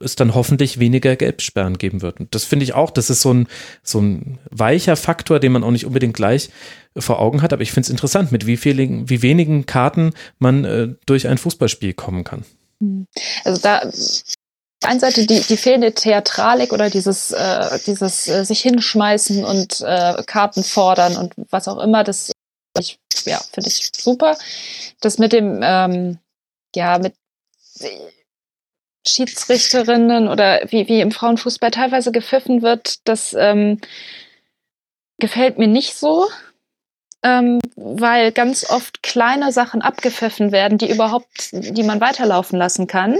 es dann hoffentlich weniger Gelbsperren geben wird. Und das finde ich auch, das ist so ein, so ein weicher Faktor, den man auch nicht unbedingt gleich vor Augen hat, aber ich finde es interessant, mit wie vielen, wie wenigen Karten man äh, durch ein Fußballspiel kommen kann. Also da einen Seite die, die fehlende Theatralik oder dieses, äh, dieses äh, sich hinschmeißen und äh, Karten fordern und was auch immer, das ich, ja, finde ich super. Das mit dem, ähm, ja, mit Schiedsrichterinnen oder wie, wie im Frauenfußball teilweise gepfiffen wird, das ähm, gefällt mir nicht so ähm, weil ganz oft kleine Sachen abgepfiffen werden, die überhaupt, die man weiterlaufen lassen kann.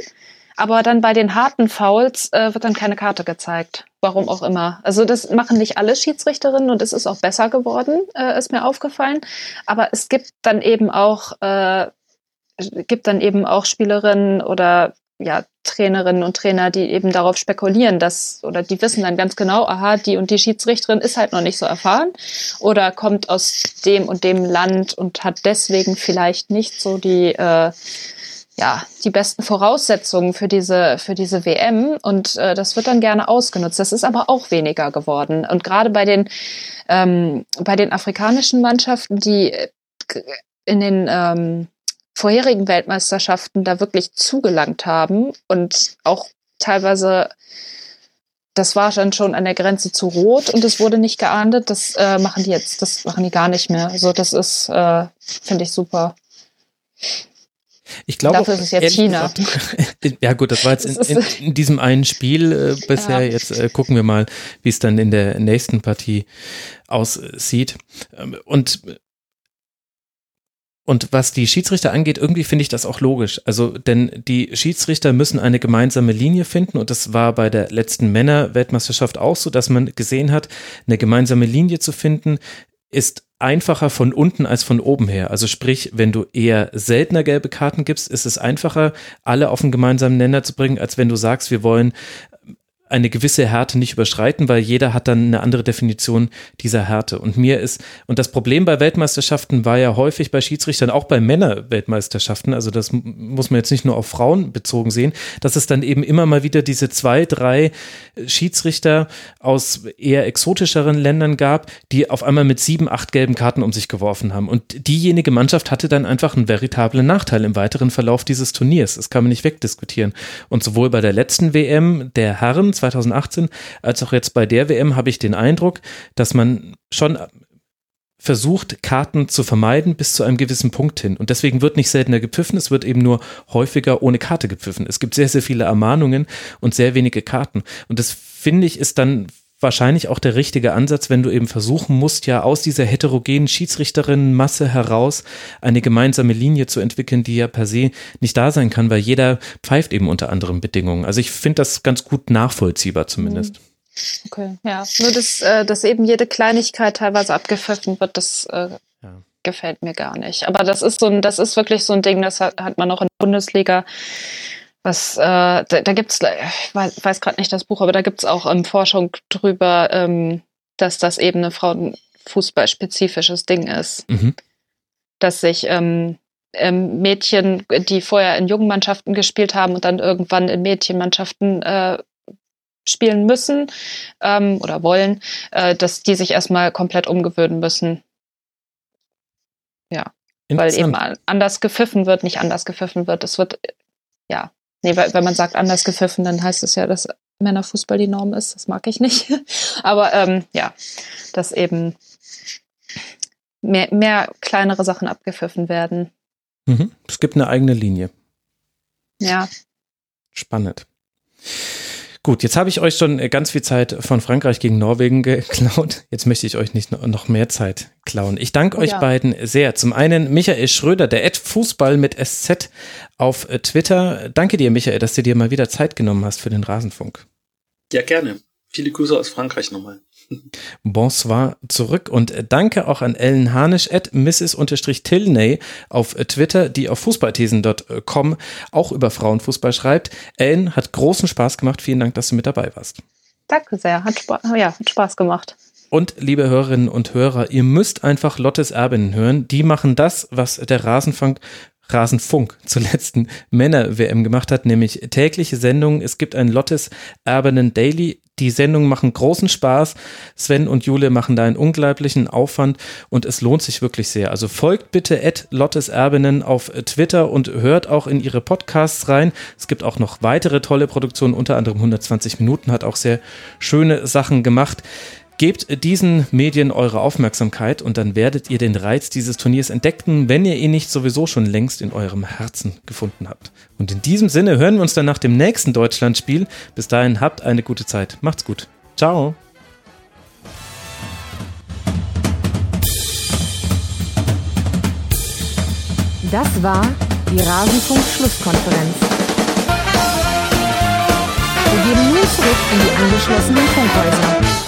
Aber dann bei den harten Fouls äh, wird dann keine Karte gezeigt. Warum auch immer. Also das machen nicht alle Schiedsrichterinnen und es ist auch besser geworden, äh, ist mir aufgefallen. Aber es gibt dann eben auch, äh, gibt dann eben auch Spielerinnen oder ja, Trainerinnen und Trainer, die eben darauf spekulieren, dass, oder die wissen dann ganz genau, aha, die und die Schiedsrichterin ist halt noch nicht so erfahren oder kommt aus dem und dem Land und hat deswegen vielleicht nicht so die, äh, ja, die besten Voraussetzungen für diese, für diese WM und äh, das wird dann gerne ausgenutzt. Das ist aber auch weniger geworden. Und gerade bei den, ähm, bei den afrikanischen Mannschaften, die in den ähm, vorherigen Weltmeisterschaften da wirklich zugelangt haben und auch teilweise das war dann schon an der Grenze zu rot und es wurde nicht geahndet. Das äh, machen die jetzt, das machen die gar nicht mehr. Also das ist, äh, finde ich super. Ich glaube, Dafür ist es jetzt China. Gesagt, ja gut, das war jetzt in, in, in diesem einen Spiel äh, bisher. Ja. Jetzt äh, gucken wir mal, wie es dann in der nächsten Partie aussieht. Ähm, und und was die Schiedsrichter angeht, irgendwie finde ich das auch logisch. Also, denn die Schiedsrichter müssen eine gemeinsame Linie finden und das war bei der letzten Männer-Weltmeisterschaft auch so, dass man gesehen hat, eine gemeinsame Linie zu finden, ist einfacher von unten als von oben her. Also sprich, wenn du eher seltener gelbe Karten gibst, ist es einfacher, alle auf einen gemeinsamen Nenner zu bringen, als wenn du sagst, wir wollen eine gewisse Härte nicht überschreiten, weil jeder hat dann eine andere Definition dieser Härte. Und mir ist, und das Problem bei Weltmeisterschaften war ja häufig bei Schiedsrichtern, auch bei Männer-Weltmeisterschaften, also das muss man jetzt nicht nur auf Frauen bezogen sehen, dass es dann eben immer mal wieder diese zwei, drei Schiedsrichter aus eher exotischeren Ländern gab, die auf einmal mit sieben, acht gelben Karten um sich geworfen haben. Und diejenige Mannschaft hatte dann einfach einen veritablen Nachteil im weiteren Verlauf dieses Turniers. Das kann man nicht wegdiskutieren. Und sowohl bei der letzten WM der Herren 2018 als auch jetzt bei der WM habe ich den Eindruck, dass man schon versucht, Karten zu vermeiden bis zu einem gewissen Punkt hin. Und deswegen wird nicht seltener gepfiffen, es wird eben nur häufiger ohne Karte gepfiffen. Es gibt sehr, sehr viele Ermahnungen und sehr wenige Karten. Und das finde ich ist dann wahrscheinlich auch der richtige Ansatz, wenn du eben versuchen musst, ja aus dieser heterogenen Schiedsrichterinnenmasse heraus eine gemeinsame Linie zu entwickeln, die ja per se nicht da sein kann, weil jeder pfeift eben unter anderen Bedingungen. Also ich finde das ganz gut nachvollziehbar zumindest. Mhm. Okay, ja. Nur, dass, äh, dass eben jede Kleinigkeit teilweise abgepfiffen wird, das äh, ja. gefällt mir gar nicht. Aber das ist so ein, das ist wirklich so ein Ding, das hat, hat man auch in der Bundesliga was, äh, da, da gibt es, ich weiß, weiß gerade nicht das Buch, aber da gibt es auch ähm, Forschung drüber, ähm, dass das eben ein Frauenfußball-spezifisches Ding ist. Mhm. Dass sich ähm, ähm, Mädchen, die vorher in jungen Mannschaften gespielt haben und dann irgendwann in Mädchenmannschaften äh, spielen müssen ähm, oder wollen, äh, dass die sich erstmal komplett umgewöhnen müssen. Ja. Weil eben anders gepfiffen wird, nicht anders gepfiffen wird. Es wird, ja, Nee, weil, wenn man sagt anders gepfiffen, dann heißt es ja, dass Männerfußball die Norm ist. Das mag ich nicht. Aber ähm, ja, dass eben mehr, mehr kleinere Sachen abgepfiffen werden. Mhm. Es gibt eine eigene Linie. Ja. Spannend. Gut, jetzt habe ich euch schon äh, ganz viel Zeit von Frankreich gegen Norwegen geklaut. Jetzt möchte ich euch nicht noch mehr Zeit klauen. Ich danke oh, euch ja. beiden sehr. Zum einen Michael Schröder, der Ad Fußball mit SZ auf äh, Twitter. Danke dir, Michael, dass du dir mal wieder Zeit genommen hast für den Rasenfunk. Ja, gerne. Viele Grüße aus Frankreich nochmal. Bonsoir zurück und danke auch an Ellen Harnisch at Mrs-Tilney auf Twitter, die auf fußballthesen.com auch über Frauenfußball schreibt. Ellen hat großen Spaß gemacht. Vielen Dank, dass du mit dabei warst. Danke sehr. Hat, Spa ja, hat Spaß gemacht. Und liebe Hörerinnen und Hörer, ihr müsst einfach Lottes Erbinnen hören. Die machen das, was der Rasenfunk Rasenfunk zur letzten Männer-WM gemacht hat, nämlich tägliche Sendungen. Es gibt ein Lottes Erbinnen Daily. Die Sendungen machen großen Spaß. Sven und Jule machen da einen unglaublichen Aufwand und es lohnt sich wirklich sehr. Also folgt bitte at Lottes Erbinnen auf Twitter und hört auch in ihre Podcasts rein. Es gibt auch noch weitere tolle Produktionen, unter anderem 120 Minuten, hat auch sehr schöne Sachen gemacht. Gebt diesen Medien eure Aufmerksamkeit und dann werdet ihr den Reiz dieses Turniers entdecken, wenn ihr ihn nicht sowieso schon längst in eurem Herzen gefunden habt. Und in diesem Sinne hören wir uns dann nach dem nächsten Deutschlandspiel. Bis dahin habt eine gute Zeit. Macht's gut. Ciao. Das war die Rasenfunk-Schlusskonferenz. Wir gehen nun zurück in die angeschlossenen Funkhäuser.